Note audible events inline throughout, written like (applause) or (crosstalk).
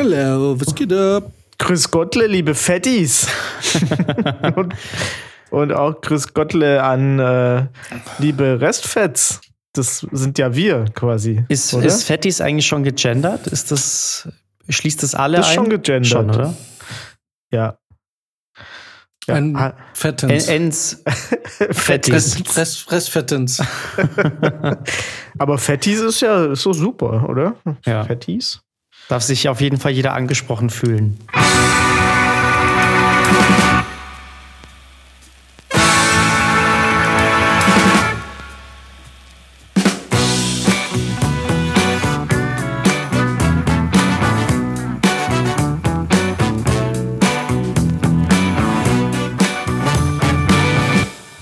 Hello, was geht ab? Grüß Gottle, liebe Fettis. (laughs) und, und auch Grüß Gottle an äh, liebe Restfets. Das sind ja wir quasi. Ist, ist Fettis eigentlich schon gegendert? Ist das, schließt das alle das ist ein? schon gegendert. Schon, oder? Ja. ja. Ein Fettens. Ens. (laughs) Fettis. Fress, Fressfettens. (laughs) Aber Fettis ist ja ist so super, oder? Ja. Fettis. Darf sich auf jeden Fall jeder angesprochen fühlen.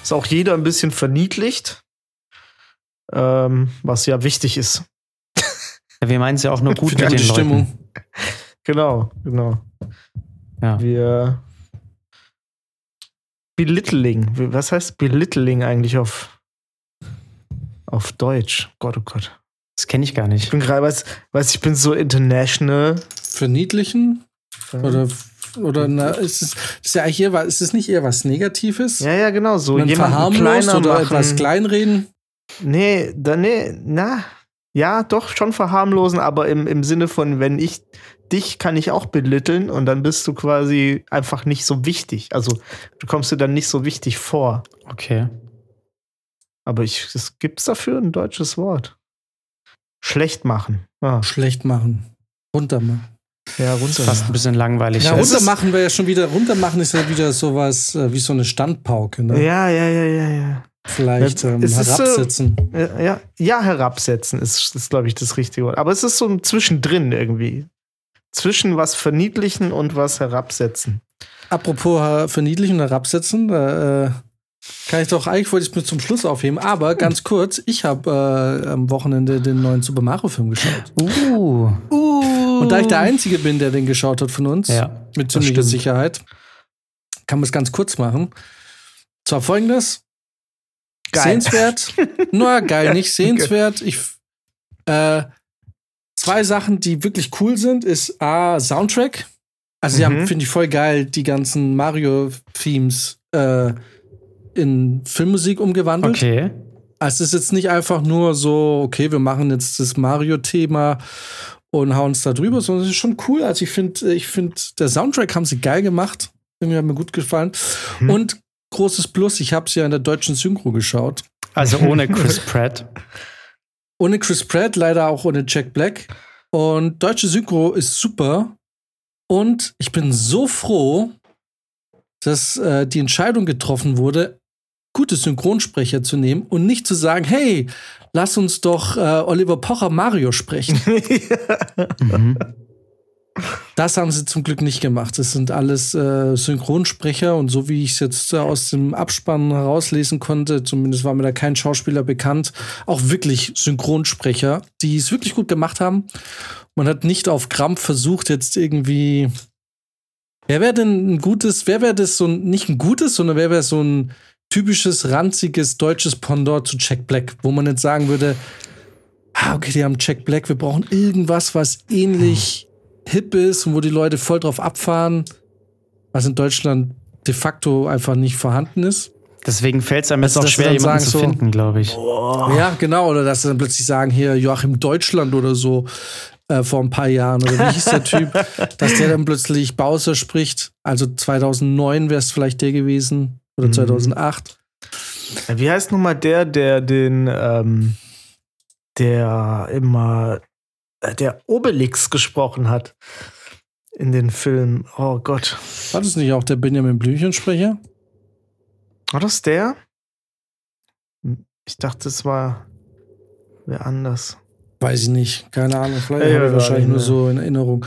Ist auch jeder ein bisschen verniedlicht, ähm, was ja wichtig ist. Ja, wir meinen es ja auch nur (laughs) gut mit den Stimmung. Leuten. Genau, genau. Ja. Wir Belittling. Was heißt Belittling eigentlich auf, auf Deutsch? Gott, oh Gott. Das kenne ich gar nicht. Ich bin gerade, weiß, weiß, ich bin so international. Verniedlichen? Oder, oder na, ist es ist ja hier, ist es nicht eher was Negatives? Ja, ja, genau. So jemand verharmlost oder machen. etwas kleinreden? Nee, da, nee, na, ja, doch schon verharmlosen, aber im, im Sinne von, wenn ich dich kann ich auch belitteln und dann bist du quasi einfach nicht so wichtig. Also du kommst dir dann nicht so wichtig vor. Okay. Aber ich, es gibt's dafür ein deutsches Wort. Schlecht machen. Ah. Schlecht machen. Runter machen. Ja, runter. Fast ein bisschen langweilig. Ja, runter machen wir ja schon wieder. Runter machen ist ja wieder sowas äh, wie so eine Standpauke. Ne? Ja, ja, ja, ja, ja. Vielleicht ähm, herabsetzen. So, ja, ja, herabsetzen ist, ist glaube ich, das richtige Wort. Aber es ist so ein Zwischendrin irgendwie. Zwischen was verniedlichen und was herabsetzen. Apropos verniedlichen und herabsetzen, äh, kann ich doch, eigentlich wollte ich es mir zum Schluss aufheben, aber ganz kurz, ich habe äh, am Wochenende den neuen Super Mario-Film geschaut. Uh. uh. Und da ich der Einzige bin, der den geschaut hat von uns, ja, mit ziemlicher Sicherheit, kann man es ganz kurz machen. Zwar folgendes: Geil. Sehenswert. (laughs) Na, geil, nicht sehenswert. Ich, äh, zwei Sachen, die wirklich cool sind, ist A, Soundtrack. Also, sie mhm. haben, finde ich, voll geil, die ganzen Mario-Themes äh, in Filmmusik umgewandelt. Okay. Also, es ist jetzt nicht einfach nur so, okay, wir machen jetzt das Mario-Thema und hauen es da drüber, sondern es ist schon cool. Also, ich finde, ich finde, der Soundtrack haben sie geil gemacht. Irgendwie hat mir gut gefallen. Mhm. Und großes Plus, ich habe es ja in der deutschen Synchro geschaut. Also ohne (laughs) Chris Pratt. ohne Chris Pratt, leider auch ohne Jack Black. Und deutsche Synchro ist super. Und ich bin so froh, dass äh, die Entscheidung getroffen wurde, gute Synchronsprecher zu nehmen und nicht zu sagen, hey, lass uns doch äh, Oliver Pocher Mario sprechen. (laughs) (laughs) mhm. Das haben sie zum Glück nicht gemacht. Das sind alles äh, Synchronsprecher und so wie ich es jetzt äh, aus dem Abspann herauslesen konnte, zumindest war mir da kein Schauspieler bekannt, auch wirklich Synchronsprecher, die es wirklich gut gemacht haben. Man hat nicht auf Krampf versucht, jetzt irgendwie. Wer wäre denn ein gutes, wer wäre das so ein, nicht ein gutes, sondern wer wäre so ein typisches, ranziges deutsches Pendant zu Jack Black, wo man jetzt sagen würde, ah, okay, die haben Jack Black, wir brauchen irgendwas, was ähnlich hip ist und wo die Leute voll drauf abfahren, was in Deutschland de facto einfach nicht vorhanden ist. Deswegen fällt es einem jetzt auch schwer, jemanden zu so, finden, glaube ich. Oh. Ja, genau. Oder dass sie dann plötzlich sagen, hier Joachim Deutschland oder so äh, vor ein paar Jahren. Oder wie hieß der Typ? (laughs) dass der dann plötzlich Bowser spricht. Also 2009 wäre es vielleicht der gewesen. Oder mhm. 2008. Wie heißt nun mal der, der den, ähm, der immer der Obelix gesprochen hat in den Filmen. Oh Gott. War das nicht auch der Benjamin Blümchen-Sprecher? War das der? Ich dachte, es war wer anders. Weiß ich nicht. Keine Ahnung. Vielleicht ja, habe ich wahrscheinlich nur so in Erinnerung.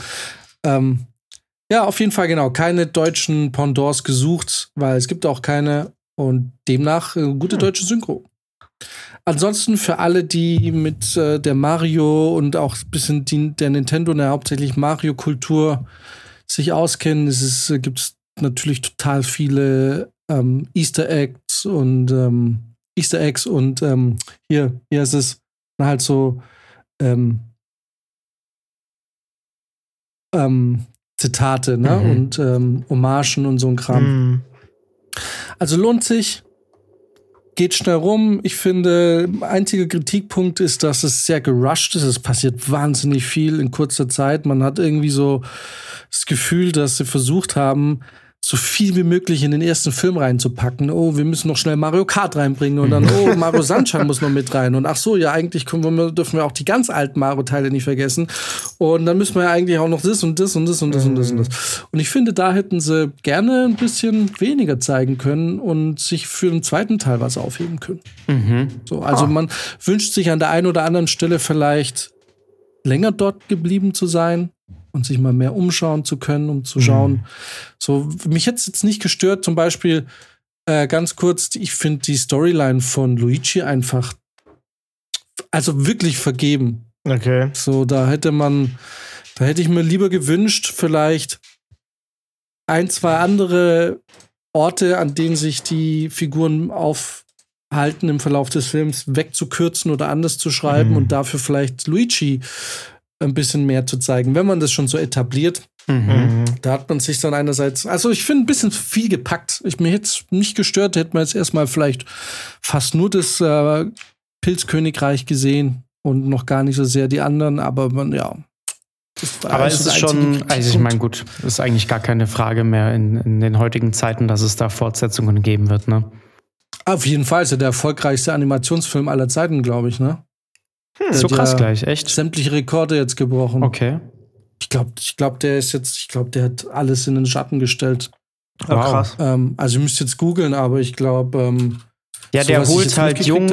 Ähm, ja, auf jeden Fall genau. Keine deutschen Pendants gesucht, weil es gibt auch keine und demnach äh, gute hm. deutsche Synchro. Ansonsten für alle, die mit äh, der Mario und auch ein bisschen die, der Nintendo, der hauptsächlich Mario-Kultur sich auskennen, es äh, gibt es natürlich total viele ähm, Easter Eggs und ähm, Easter Eggs und ähm, hier, hier ist es halt so ähm, ähm, Zitate, ne? Mhm. Und ähm, Hommagen und so ein Kram. Mhm. Also lohnt sich. Geht schnell rum. Ich finde, einziger Kritikpunkt ist, dass es sehr gerusht ist. Es passiert wahnsinnig viel in kurzer Zeit. Man hat irgendwie so das Gefühl, dass sie versucht haben, so viel wie möglich in den ersten Film reinzupacken. Oh, wir müssen noch schnell Mario Kart reinbringen und dann, oh, Mario (laughs) Sunshine muss noch mit rein. Und ach so, ja, eigentlich wir, dürfen wir auch die ganz alten Mario-Teile nicht vergessen. Und dann müssen wir ja eigentlich auch noch das und das und das und das und das und das. Und ich finde, da hätten sie gerne ein bisschen weniger zeigen können und sich für den zweiten Teil was aufheben können. Mhm. So, also man wünscht sich an der einen oder anderen Stelle vielleicht länger dort geblieben zu sein und sich mal mehr umschauen zu können, um zu schauen. So, mich hätte es jetzt nicht gestört, zum Beispiel äh, ganz kurz, ich finde die Storyline von Luigi einfach, also wirklich vergeben. Okay. So, da hätte man, da hätte ich mir lieber gewünscht, vielleicht ein, zwei andere Orte, an denen sich die Figuren aufhalten im Verlauf des Films, wegzukürzen oder anders zu schreiben Mhm. und dafür vielleicht Luigi ein bisschen mehr zu zeigen, wenn man das schon so etabliert. Mhm. Da hat man sich dann einerseits, also ich finde ein bisschen viel gepackt. Ich, mir hätte es nicht gestört, hätte man jetzt erstmal vielleicht fast nur das äh, Pilzkönigreich gesehen und noch gar nicht so sehr die anderen, aber man, ja. Aber eigentlich es ist schon, also ich meine, gut, ist eigentlich gar keine Frage mehr in, in den heutigen Zeiten, dass es da Fortsetzungen geben wird, ne? Auf jeden Fall ist er der erfolgreichste Animationsfilm aller Zeiten, glaube ich, ne? So hat krass gleich, echt? Sämtliche Rekorde jetzt gebrochen. Okay. Ich glaube, ich glaub, der ist jetzt, ich glaube, der hat alles in den Schatten gestellt. Ah, Wow. krass. Ähm, also ihr müsst jetzt googeln, aber ich glaube, ähm, Ja, So, der holt halt jung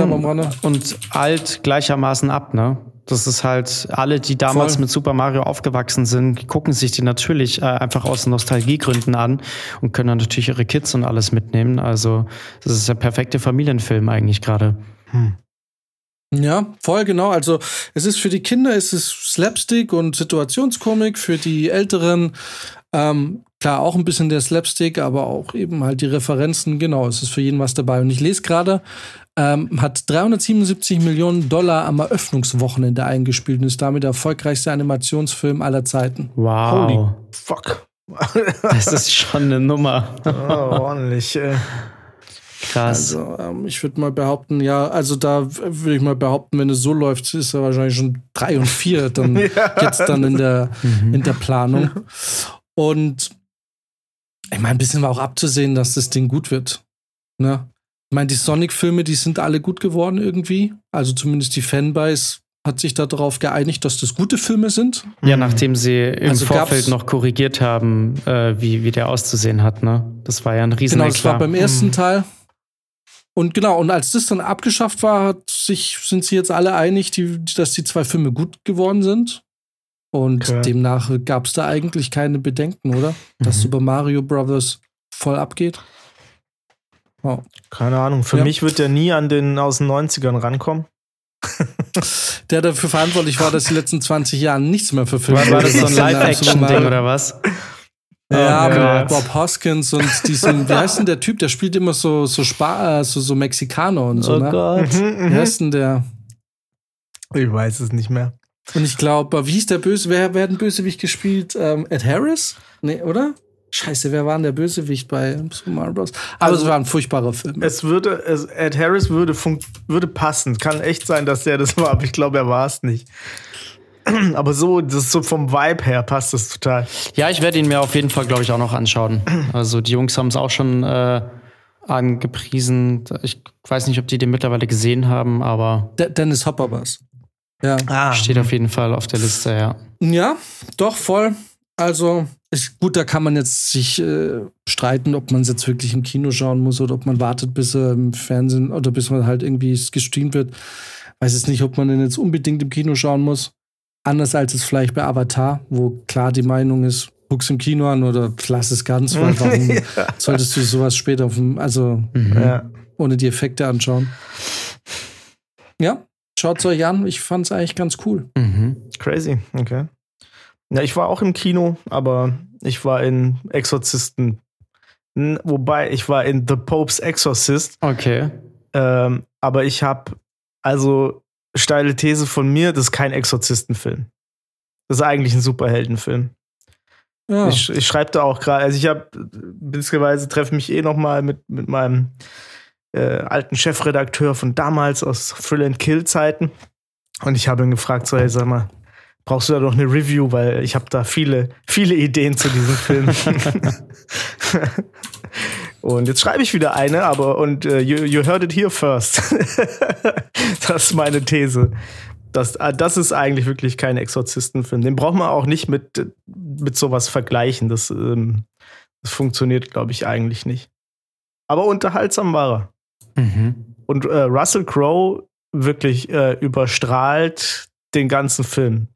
und alt gleichermaßen ab, ne? Das ist halt, alle, die damals Voll. mit Super Mario aufgewachsen sind, gucken sich die natürlich äh, einfach aus Nostalgiegründen an und können dann natürlich ihre Kids und alles mitnehmen. Also, das ist der perfekte Familienfilm eigentlich gerade. Ja, voll genau. Also es ist für die Kinder, es ist Slapstick und Situationskomik. Für die Älteren, ähm, klar, auch ein bisschen der Slapstick, aber auch eben halt die Referenzen. Genau, es ist für jeden was dabei. Und ich lese gerade, ähm, hat 377 Millionen Dollar am Eröffnungswochenende eingespielt und ist damit der erfolgreichste Animationsfilm aller Zeiten. Wow. Holy fuck. Das ist schon eine Nummer. Oh, ordentlich. Äh. Krass. Also, ähm, ich würde mal behaupten, ja, also da würde ich mal behaupten, wenn es so läuft, ist er wahrscheinlich schon drei und vier dann (laughs) jetzt dann in der, in der Planung. Und ich meine, ein bisschen war auch abzusehen, dass das Ding gut wird. Ne? Ich meine, die Sonic-Filme, die sind alle gut geworden irgendwie. Also zumindest die Fanbase hat sich darauf geeinigt, dass das gute Filme sind. Ja, nachdem sie im Also Vorfeld noch korrigiert haben, äh, wie, wie der auszusehen hat, ne? Das war ja ein riesen Genau, das war beim ersten Mhm. Teil. Und genau, und als das dann abgeschafft war, hat sich, sind sie jetzt alle einig, die, dass die zwei Filme gut geworden sind. Und Okay. demnach gab es da eigentlich keine Bedenken, oder? Dass Mhm. Super Mario Brothers voll abgeht. Oh. Keine Ahnung. Für Ja. mich wird der nie an den aus den 90ern rankommen. (laughs) Der dafür verantwortlich war, dass die letzten 20 Jahre nichts mehr verfilmt War, war das so ein (laughs) Live-Action-Ding oder was? Ja, Oh mit. Bob Hoskins und diesen, wie heißt denn der Typ, der spielt immer so, so, Spa, äh, so, so Mexikaner und so, oh ne? Gott. Mhm, Wie heißt denn der? Ich weiß es nicht mehr. Und ich glaube, wie hieß der Böse? Wer, wer hat den Bösewicht gespielt? Ähm, Ed Harris? Nee, oder? Scheiße, wer war denn der Bösewicht bei Super Mario Bros? Aber Also- es war ein furchtbarer Film. Es würde, es, Ed Harris würde, funkt, würde passen. Kann echt sein, dass der das war, aber ich glaube, er war es nicht. (clears throat) Aber so, das ist so vom Vibe her passt das total. Ja, ich werde ihn mir auf jeden Fall, glaube ich, auch noch anschauen. (clears throat) Also die Jungs haben es auch schon äh, angepriesen. Ich weiß nicht, ob die den mittlerweile gesehen haben, aber De Dennis Hopper war's. Ja. Ah, steht auf jeden Fall auf der Liste, ja. Ja, doch, voll. Also, ist, gut, da kann man jetzt sich äh, streiten, ob man es jetzt wirklich im Kino schauen muss oder ob man wartet, bis er im Fernsehen oder bis man halt irgendwie es gestreamt wird. Weiß jetzt nicht, ob man den jetzt unbedingt im Kino schauen muss. Anders als es vielleicht bei Avatar, wo klar die Meinung ist, guck's im Kino an oder lass es ganz, weil (laughs) warum solltest du sowas später auf dem, also Mhm. ja. ohne die Effekte anschauen? Ja, schaut's euch an. Ich fand's eigentlich ganz cool. Mhm. Crazy, okay. Ja, ich war auch im Kino, aber ich war in Exorzisten. N- Wobei, ich war in The Pope's Exorcist. Okay. Ähm, aber ich habe, also steile These von mir, das ist kein Exorzistenfilm. Das ist eigentlich ein Superheldenfilm. Ja. Ich, ich schreibe da auch gerade, also ich habe beziehungsweise treffe mich eh noch mal mit, mit meinem äh, alten Chefredakteur von damals aus Thrill and Kill Zeiten und ich habe ihn gefragt, so, hey, sag mal, brauchst du da doch eine Review, weil ich habe da viele, viele Ideen zu diesem Film. (laughs) (laughs) und jetzt schreibe ich wieder eine, aber und uh, you, you heard it here first. (laughs) das ist meine These. Das, ah, das ist eigentlich wirklich kein Exorzistenfilm. Den braucht man auch nicht mit, mit sowas vergleichen. Das, ähm, das funktioniert, glaube ich, eigentlich nicht. Aber unterhaltsam war er. Mhm. Und äh, Russell Crowe wirklich äh, überstrahlt den ganzen Film.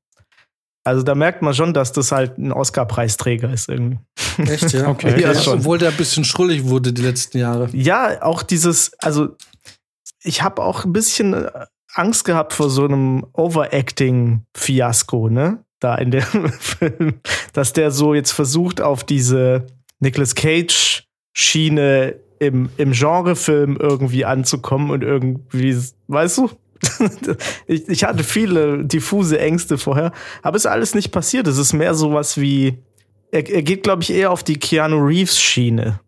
Also da merkt man schon, dass das halt ein Oscar-Preisträger ist irgendwie. Echt, ja? (laughs) Okay. ja, schon. Obwohl der ein bisschen schrullig wurde die letzten Jahre. Ja, auch dieses, also ich habe auch ein bisschen äh, Angst gehabt vor so einem Overacting-Fiasko, ne? Da in dem (laughs) Film, dass der so jetzt versucht, auf diese Nicolas Cage-Schiene im, im Genrefilm irgendwie anzukommen und irgendwie, weißt du? Ich, ich hatte viele diffuse Ängste vorher, aber ist alles nicht passiert. Es ist mehr sowas wie, er, er geht, glaube ich, eher auf die Keanu Reeves-Schiene.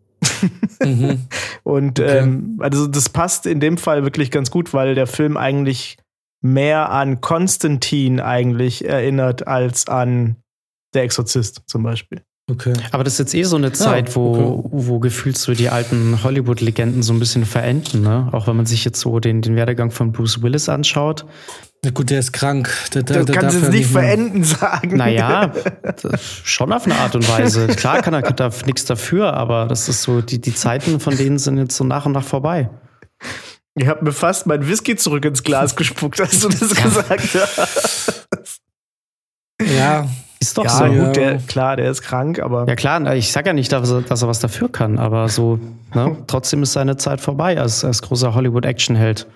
mhm. (laughs) Und okay. ähm, also das passt in dem Fall wirklich ganz gut, weil der Film eigentlich mehr an Konstantin eigentlich erinnert als an Der Exorzist zum Beispiel. Okay. Aber das ist jetzt eh so eine Zeit, ja, wo, okay. wo gefühlt so die alten Hollywood-Legenden so ein bisschen verenden, ne? Auch wenn man sich jetzt so den, den Werdegang von Bruce Willis anschaut. Na gut, der ist krank. Der, der, der kannst du es nicht verenden sagen. Naja, (laughs) schon auf eine Art und Weise. Klar kann er da nichts dafür, aber das ist so, die, die Zeiten von denen sind jetzt so nach und nach vorbei. Ich habe mir fast mein Whisky zurück ins Glas gespuckt, als du das gesagt hast. Ja, ist doch ja, so. Gut, der, klar, der ist krank, aber. Ja, klar, ich sage ja nicht, dass er, dass er was dafür kann, aber so, ne, trotzdem ist seine Zeit vorbei als, als großer Hollywood-Action-Held.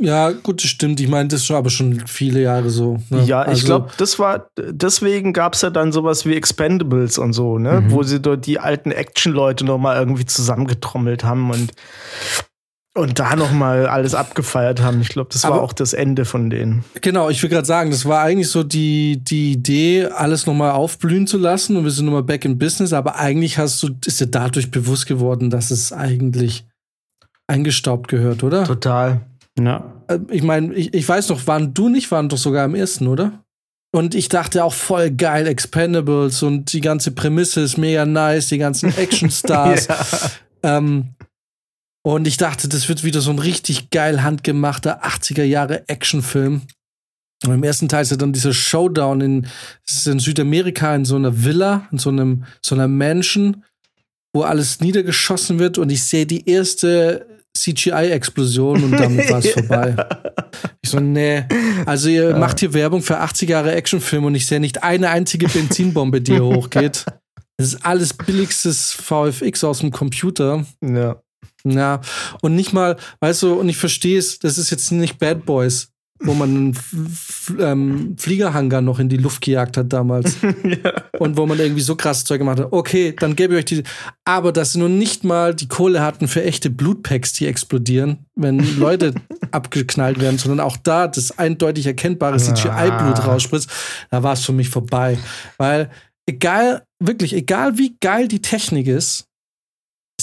Ja, gut, das stimmt. Ich meine, das ist aber schon viele Jahre so. Ne? Ja, also, ich glaube, das war, deswegen gab es ja dann sowas wie Expendables und so, ne? Mhm. Wo sie dort die alten Action-Leute nochmal irgendwie zusammengetrommelt haben und und da nochmal alles abgefeiert haben. Ich glaube, das war Aber, auch das Ende von denen. Genau, ich will gerade sagen, das war eigentlich so die, die Idee, alles nochmal aufblühen zu lassen und wir sind nochmal back in business. Aber eigentlich hast du, ist dir dadurch bewusst geworden, dass es eigentlich eingestaubt gehört, oder? Total. Ja. Äh, ich meine, ich, ich weiß noch, waren du nicht, waren doch sogar im ersten, oder? Und ich dachte auch voll geil, Expendables und die ganze Prämisse ist mega nice, die ganzen (laughs) Actionstars. ja. ähm, und ich dachte, das wird wieder so ein richtig geil handgemachter 80er Jahre Actionfilm. Und im ersten Teil ist ja dann dieser Showdown in, in Südamerika in so einer Villa, in so einem, so einer Mansion, wo alles niedergeschossen wird und ich sehe die erste CGI-Explosion und damit (laughs) war es vorbei. Ich so, nee. Also ihr ja. macht hier Werbung für 80 Jahre Actionfilm und ich sehe nicht eine einzige Benzinbombe, die hier hochgeht. (laughs) Das ist alles billigstes VFX aus dem Computer. Ja. Ja, und nicht mal, weißt du, und ich verstehe es, das ist jetzt nicht Bad Boys, wo man einen ähm, Fliegerhanger noch in die Luft gejagt hat damals. (laughs) ja. Und wo man irgendwie so krass Zeug gemacht hat. Okay, dann gebe ich euch die. Aber dass sie nur nicht mal die Kohle hatten für echte Blutpacks, die explodieren, wenn Leute (laughs) abgeknallt werden, sondern auch da das eindeutig erkennbare CGI-Blut rausspritzt, da war es für mich vorbei. Weil egal, wirklich, egal wie geil die Technik ist,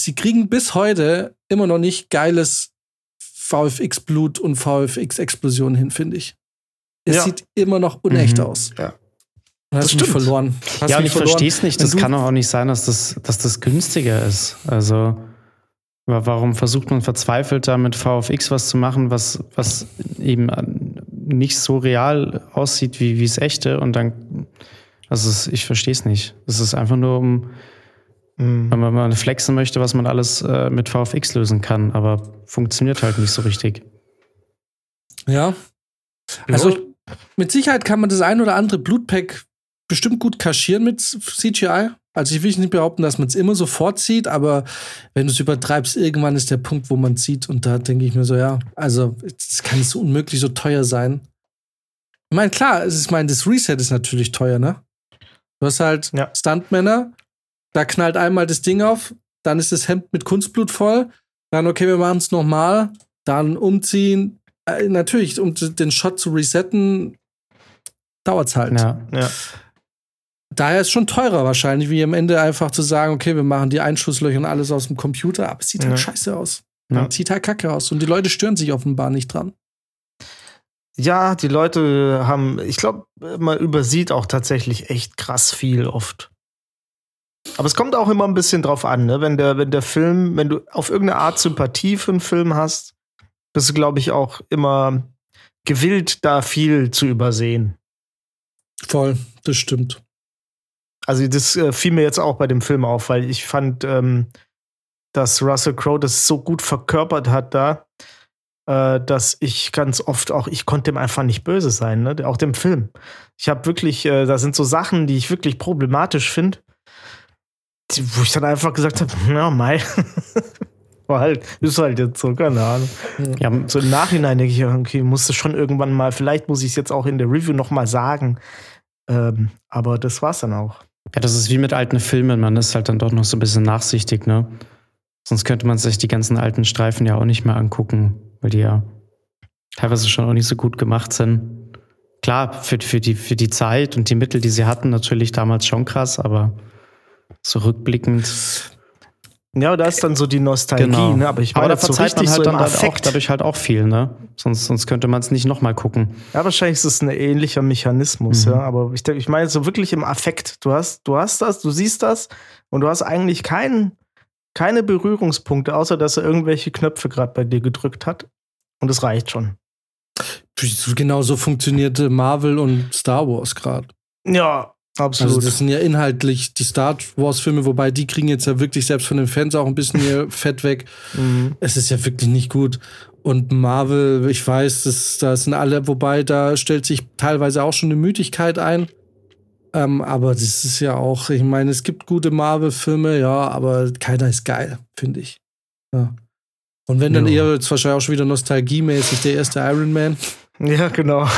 sie kriegen bis heute immer noch nicht geiles VFX-Blut und VFX-Explosionen hin, finde ich. Es ja. sieht immer noch unecht mhm. aus. Ja. Das hast stimmt. verloren. Hast ja, und ich verstehe es nicht. Das kann doch auch nicht sein, dass das, dass das günstiger ist. Also, warum versucht man verzweifelt da mit VFX was zu machen, was, was eben nicht so real aussieht wie, wie es echte? Und dann, also, ich verstehe es nicht. Es ist einfach nur um Mhm. Wenn man flexen möchte, was man alles äh, mit VFX lösen kann, aber funktioniert halt nicht so richtig. Ja. Also ich, mit Sicherheit kann man das ein oder andere Blutpack bestimmt gut kaschieren mit CGI. Also ich will nicht behaupten, dass man es immer sofort sieht, aber wenn du es übertreibst, irgendwann ist der Punkt, wo man es sieht. Und da denke ich mir so, ja, also es kann so unmöglich so teuer sein. Ich meine, klar, ich meine, das Reset ist natürlich teuer, ne? Du hast halt ja. Stuntmänner, da knallt einmal das Ding auf, dann ist das Hemd mit Kunstblut voll. Dann, okay, wir machen es nochmal. Dann umziehen. Äh, natürlich, um den Shot zu resetten, dauert es halt. Ja, ja. daher ist schon teurer wahrscheinlich, wie am Ende einfach zu sagen, okay, wir machen die Einschusslöcher und alles aus dem Computer, aber es sieht halt ja. scheiße aus. Ja. Sieht halt kacke aus. Und die Leute stören sich offenbar nicht dran. Ja, die Leute haben, ich glaube, man übersieht auch tatsächlich echt krass viel oft. Aber es kommt auch immer ein bisschen drauf an, ne? Wenn der, wenn der Film, wenn du auf irgendeine Art Sympathie für einen Film hast, bist du, glaube ich, auch immer gewillt, da viel zu übersehen. Voll, das stimmt. Also, das äh, fiel mir jetzt auch bei dem Film auf, weil ich fand, ähm, dass Russell Crowe das so gut verkörpert hat da, äh, dass ich ganz oft auch, ich konnte dem einfach nicht böse sein, ne? auch dem Film. Ich habe wirklich, äh, da sind so Sachen, die ich wirklich problematisch finde, wo ich dann einfach gesagt habe, ja, Mai. (laughs) War halt, ist halt jetzt so, keine Ahnung. Ja, so im Nachhinein denke ich, okay, musste schon irgendwann mal, vielleicht muss ich es jetzt auch in der Review noch mal sagen. Ähm, aber das war's dann auch. Ja, das ist wie mit alten Filmen, man ist halt dann doch noch so ein bisschen nachsichtig, ne? Sonst könnte man sich die ganzen alten Streifen ja auch nicht mehr angucken, weil die ja teilweise schon auch nicht so gut gemacht sind. Klar, für, für, die, für die Zeit und die Mittel, die sie hatten, natürlich damals schon krass, aber so rückblickend. Ja, da ist dann so die Nostalgie, genau. ne? aber ich meine, aber da verzeiht so man halt so dann halt auch, dadurch halt auch viel, ne? Sonst, sonst könnte man es nicht nochmal gucken. Ja, wahrscheinlich ist es ein ähnlicher Mechanismus, mhm. ja. Aber ich, ich meine so wirklich im Affekt. Du hast, du hast das, du siehst das und du hast eigentlich keinen, keine Berührungspunkte, außer dass er irgendwelche Knöpfe gerade bei dir gedrückt hat. Und es reicht schon. Genau so funktionierte Marvel und Star Wars gerade. Ja, Absolut. Also das sind ja inhaltlich die Star Wars-Filme, wobei die kriegen jetzt ja wirklich selbst von den Fans auch ein bisschen ihr (laughs) Fett weg. Mhm. Es ist ja wirklich nicht gut. Und Marvel, ich weiß, das, da sind alle, wobei da stellt sich teilweise auch schon eine Müdigkeit ein. Ähm, aber das ist ja auch, ich meine, es gibt gute Marvel-Filme, ja, aber keiner ist geil, finde ich. Ja. Und wenn dann ja. eher jetzt wahrscheinlich auch schon wieder nostalgiemäßig der erste Iron Man. Ja, genau.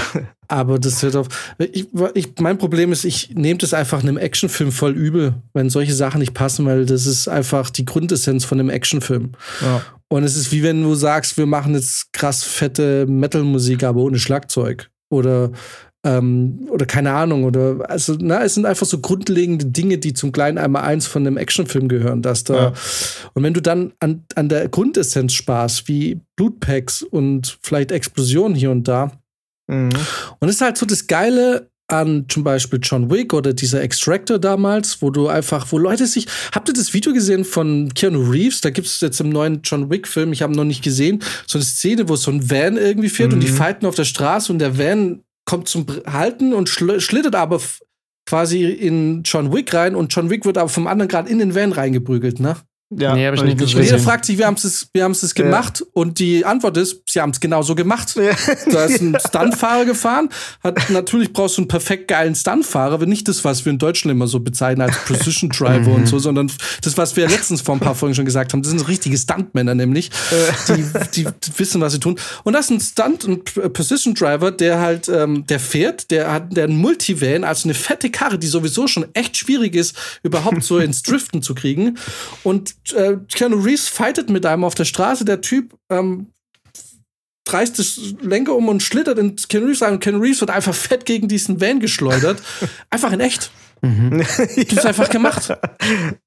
Aber das wird auf. Ich, ich, mein Problem ist, ich nehme das einfach einem Actionfilm voll übel, wenn solche Sachen nicht passen, weil das ist einfach die Grundessenz von einem Actionfilm. Ja. Und es ist wie wenn du sagst, wir machen jetzt krass fette Metal-Musik, aber ohne Schlagzeug. Oder ähm, oder keine Ahnung, oder also, na, es sind einfach so grundlegende Dinge, die zum kleinen einmal eins von einem Actionfilm gehören, dass da. Ja. Und wenn du dann an, an der Grundessenz sparst, wie Blutpacks und vielleicht Explosionen hier und da, mhm. und das ist halt so das Geile an zum Beispiel John Wick oder dieser Extractor damals, wo du einfach, wo Leute sich. Habt ihr das Video gesehen von Keanu Reeves? Da gibt es jetzt im neuen John Wick-Film, ich habe noch nicht gesehen, so eine Szene, wo so ein Van irgendwie fährt mhm. und die mhm. fighten auf der Straße und der Van kommt zum Halten und schl schlittert aber quasi in John Wick rein und John Wick wird aber vom anderen gerade in den Van reingeprügelt, ne? Ja, nee, hab ich nicht gesehen. Jeder fragt sich, wir haben es wir haben's gemacht ja. und die Antwort ist, sie haben es genauso gemacht. Ja. Da ist ein (laughs) Stuntfahrer gefahren, hat natürlich brauchst du einen perfekt geilen Stuntfahrer, aber nicht das, was wir in Deutschland immer so bezeichnen als Precision (laughs) Driver und so, mhm. sondern das, was wir letztens vor ein paar Folgen schon gesagt haben, das sind richtige Stuntmänner nämlich, die, die wissen, was sie tun. Und das ist ein Stunt und Precision Driver, der halt, ähm, der fährt, der hat der ein Multivan, also eine fette Karre, die sowieso schon echt schwierig ist, überhaupt so ins Driften zu kriegen und äh, Keanu Reeves fightet mit einem auf der Straße. Der Typ ähm, reißt das Lenker um und schlittert in Keanu Reeves ein. Und Keanu Reeves wird einfach fett gegen diesen Van geschleudert. (laughs) einfach in echt. Mhm. (laughs) Du hast einfach gemacht. (laughs)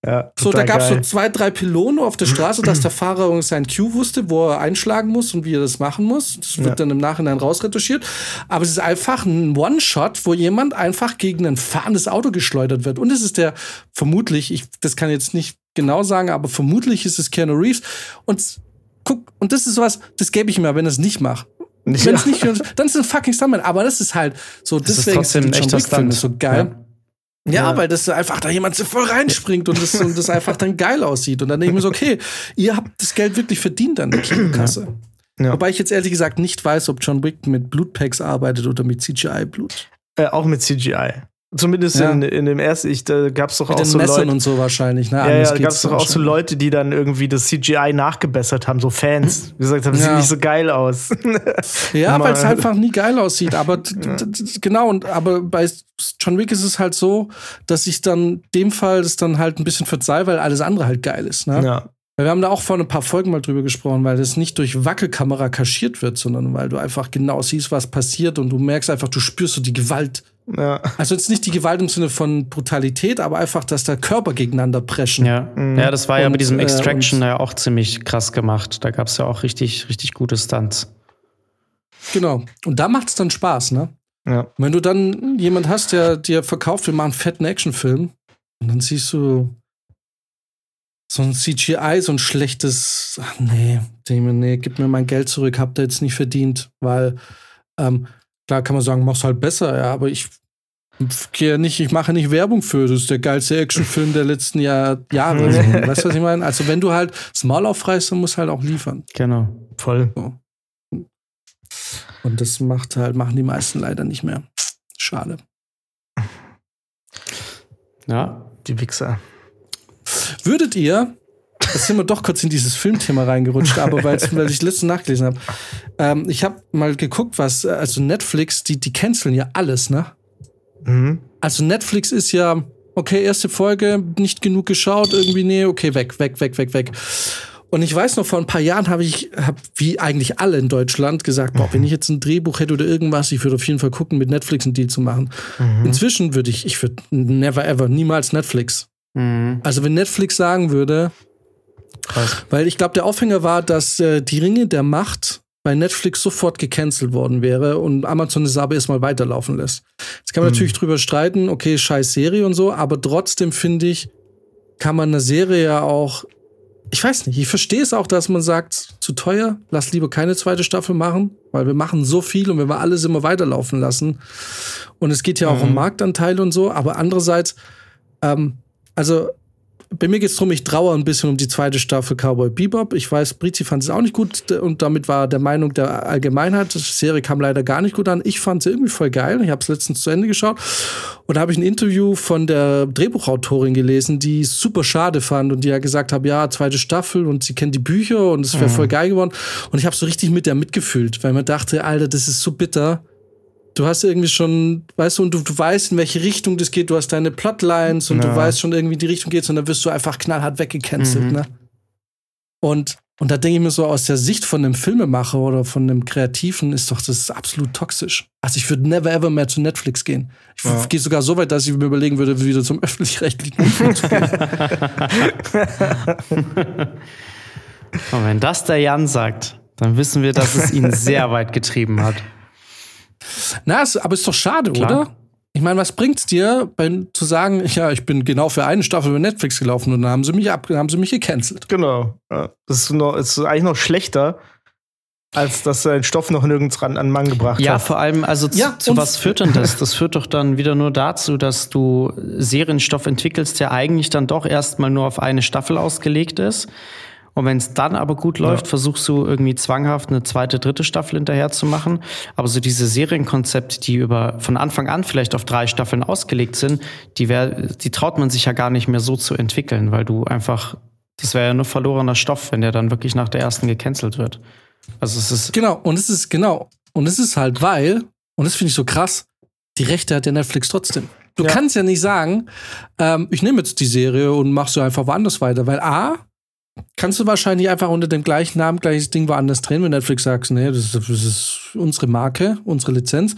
Ja, so, da gab es so zwei, drei Pylonen auf der Straße, dass der Fahrer sein Cue wusste, wo er einschlagen muss und wie er das machen muss. Das wird ja. dann im Nachhinein rausretuschiert. Aber es ist einfach ein One-Shot, wo jemand einfach gegen ein fahrendes Auto geschleudert wird. Und es ist der vermutlich, ich, das kann jetzt nicht genau sagen, aber vermutlich ist es Keanu Reeves. Und guck, und das ist sowas, das gebe ich mir, wenn er es nicht macht. (laughs) Wenn es ja. nicht, dann ist es ein fucking Stuntman. Aber das ist halt so, das deswegen ist trotzdem ist ein John Wick so geil. Ja. Ja, weil das einfach da jemand so voll reinspringt und das, und das einfach dann geil aussieht. Und dann denke ich mir so, okay, ihr habt das Geld wirklich verdient an der Kinokasse. Ja. Wobei ich jetzt ehrlich gesagt nicht weiß, ob John Wick mit Blutpacks arbeitet oder mit CGI-Blut. Äh, auch mit CGI. Zumindest ja. in, in dem ersten, ich, da gab es doch Mit auch den so Messern Leute. und so wahrscheinlich, ne? Ja, ja da gab es doch auch so Leute, die dann irgendwie das CGI nachgebessert haben, so Fans. Wie gesagt haben, ja. sieht nicht so geil aus. (laughs) ja, weil es einfach nie geil aussieht. Aber genau, und aber bei John Wick ist es halt so, dass ich dann dem Fall das dann halt ein bisschen verzeih, weil alles andere halt geil ist, ne? Ja. Wir haben da auch vor ein paar Folgen mal drüber gesprochen, weil das nicht durch Wackelkamera kaschiert wird, sondern weil du einfach genau siehst, was passiert und du merkst einfach, du spürst so die Gewalt Ja. Also jetzt nicht die Gewalt im Sinne von Brutalität, aber einfach, dass da Körper gegeneinander preschen. Ja, mhm. ja das war und, ja mit diesem äh, Extraction äh, ja auch ziemlich krass gemacht. Da gab es ja auch richtig, richtig gute Stunts. Genau. Und da macht es dann Spaß, ne? Ja. Wenn du dann jemand hast, der dir verkauft, wir machen einen fetten Actionfilm, und dann siehst du so ein CGI, so ein schlechtes, ach nee, Damon, nee, gib mir mein Geld zurück, habt ihr jetzt nicht verdient, weil ähm, klar kann man sagen, mach's halt besser, ja, aber ich gehe nicht, ich mache nicht Werbung für, das ist der geilste Actionfilm der letzten Jahr, Jahre. (laughs) weißt du, was ich meine? Also wenn du halt das Maul aufreißt, dann musst du halt auch liefern. Genau. Voll. So. Und das macht halt, machen die meisten leider nicht mehr. Schade. Ja. Die Wichser. Würdet ihr, jetzt sind wir doch kurz in dieses Filmthema reingerutscht, aber weil ich letztens nachgelesen habe. Ähm, ich habe mal geguckt, was, also Netflix, die, die canceln ja alles, ne? Mhm. Also Netflix ist ja, okay, erste Folge, nicht genug geschaut, irgendwie, nee, okay, weg, weg, weg, weg, weg. Und ich weiß noch, vor ein paar Jahren habe ich, hab, wie eigentlich alle in Deutschland, gesagt, boah, wenn ich jetzt ein Drehbuch hätte oder irgendwas, ich würde auf jeden Fall gucken, mit Netflix einen Deal zu machen. Mhm. Inzwischen würde ich, ich würde never ever, niemals Netflix. Mhm. Also wenn Netflix sagen würde, Krass. weil ich glaube, der Aufhänger war, dass äh, die Ringe der Macht bei Netflix sofort gecancelt worden wäre und Amazon es aber erstmal weiterlaufen lässt. Jetzt kann man mhm. natürlich drüber streiten, okay, scheiß Serie und so, aber trotzdem finde ich, kann man eine Serie ja auch ich weiß nicht, ich verstehe es auch, dass man sagt, zu teuer, lass lieber keine zweite Staffel machen, weil wir machen so viel und wenn wir alles immer weiterlaufen lassen. Und es geht ja auch um Marktanteile und so, aber andererseits, ähm, also bei mir geht es darum, ich traue ein bisschen um die zweite Staffel Cowboy Bebop. Ich weiß, Brizi fand es auch nicht gut und damit war der Meinung der Allgemeinheit. Die Serie kam leider gar nicht gut an. Ich fand sie irgendwie voll geil. Ich habe es letztens zu Ende geschaut und da habe ich ein Interview von der Drehbuchautorin gelesen, die es super schade fand und die ja gesagt hat, ja, zweite Staffel und sie kennt die Bücher und es wäre mhm. voll geil geworden. Und ich habe so richtig mit der mitgefühlt, weil man dachte, Alter, das ist so bitter du hast irgendwie schon, weißt du, und du, du weißt, in welche Richtung das geht, du hast deine Plotlines und ja. du weißt schon irgendwie, die Richtung geht's und dann wirst du einfach knallhart weggecancelt, mhm. ne? Und, und da denke ich mir so, aus der Sicht von einem Filmemacher oder von einem Kreativen ist doch das absolut toxisch. Also ich würde never ever mehr zu Netflix gehen. Ich ja. gehe sogar so weit, dass ich mir überlegen würde, wieder zum öffentlich-rechtlichen zu gehen. (laughs) und wenn das der Jan sagt, dann wissen wir, dass es ihn sehr weit getrieben hat. Na, es, aber ist doch schade, Klar. oder? Ich meine, was bringt's dir, bei, zu sagen, ja, ich bin genau für eine Staffel über Netflix gelaufen und dann haben sie mich ab, haben sie mich gecancelt. Genau. Ja. Das ist, noch, ist eigentlich noch schlechter, als dass ein Stoff noch nirgends ran an Mann gebracht ja, hat. Ja, vor allem, also ja, zu, was führt denn das? (laughs) Das führt doch dann wieder nur dazu, dass du Serienstoff entwickelst, der eigentlich dann doch erstmal nur auf eine Staffel ausgelegt ist. Und wenn es dann aber gut läuft, ja. versuchst du irgendwie zwanghaft eine zweite, dritte Staffel hinterher zu machen. Aber so diese Serienkonzepte, die über von Anfang an vielleicht auf drei Staffeln ausgelegt sind, die, wär, die traut man sich ja gar nicht mehr so zu entwickeln, weil du einfach, das wäre ja nur verlorener Stoff, wenn der dann wirklich nach der ersten gecancelt wird. Also es ist. Genau, und es ist, genau. Und es ist halt, weil, und das finde ich so krass, die Rechte hat der Netflix trotzdem. Du ja. kannst ja nicht sagen, ähm, ich nehme jetzt die Serie und machst du einfach woanders weiter, weil A, kannst du wahrscheinlich einfach unter dem gleichen Namen gleiches Ding woanders drehen, wenn Netflix sagt, nee, das ist, das ist unsere Marke, unsere Lizenz.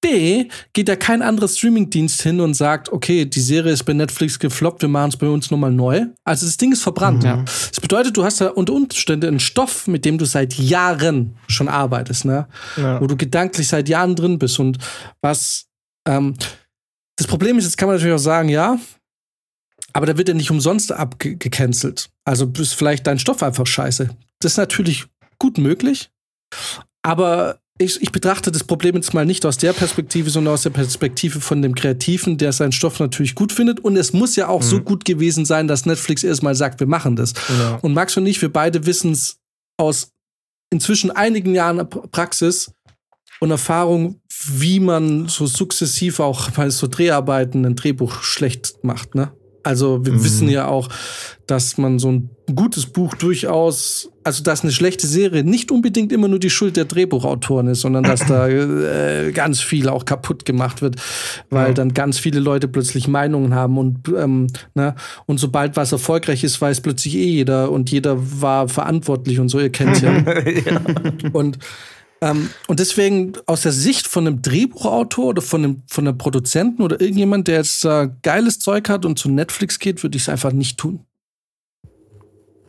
B, geht da kein anderer Streamingdienst hin und sagt, okay, die Serie ist bei Netflix gefloppt, wir machen es bei uns nochmal neu. Also das Ding ist verbrannt. Mhm. Ja. Das bedeutet, du hast da unter Umständen einen Stoff, mit dem du seit Jahren schon arbeitest, ne? Ja. Wo du gedanklich seit Jahren drin bist. Und was ähm, das Problem ist, jetzt kann man natürlich auch sagen, ja, aber da wird er nicht umsonst abgecancelt. Also ist vielleicht dein Stoff einfach scheiße. Das ist natürlich gut möglich. Aber ich, ich, betrachte das Problem jetzt mal nicht aus der Perspektive, sondern aus der Perspektive von dem Kreativen, der seinen Stoff natürlich gut findet. Und es muss ja auch mhm. so gut gewesen sein, dass Netflix erstmal sagt, wir machen das. Ja. Und Max und ich, wir beide wissen es aus inzwischen einigen Jahren Praxis und Erfahrung, wie man so sukzessiv auch bei so Dreharbeiten ein Drehbuch schlecht macht. Ne? Also wir mhm. wissen ja auch, dass man so ein gutes Buch durchaus, also dass eine schlechte Serie nicht unbedingt immer nur die Schuld der Drehbuchautoren ist, sondern dass da (laughs) äh, ganz viel auch kaputt gemacht wird, weil ja. dann ganz viele Leute plötzlich Meinungen haben und ähm, ne? und sobald was erfolgreich ist, weiß plötzlich eh jeder und jeder war verantwortlich und so, ihr kennt ja. (laughs) ja. Und Ähm, und deswegen aus der Sicht von einem Drehbuchautor oder von einem, von einem Produzenten oder irgendjemand, der jetzt äh, geiles Zeug hat und zu Netflix geht, würde ich es einfach nicht tun.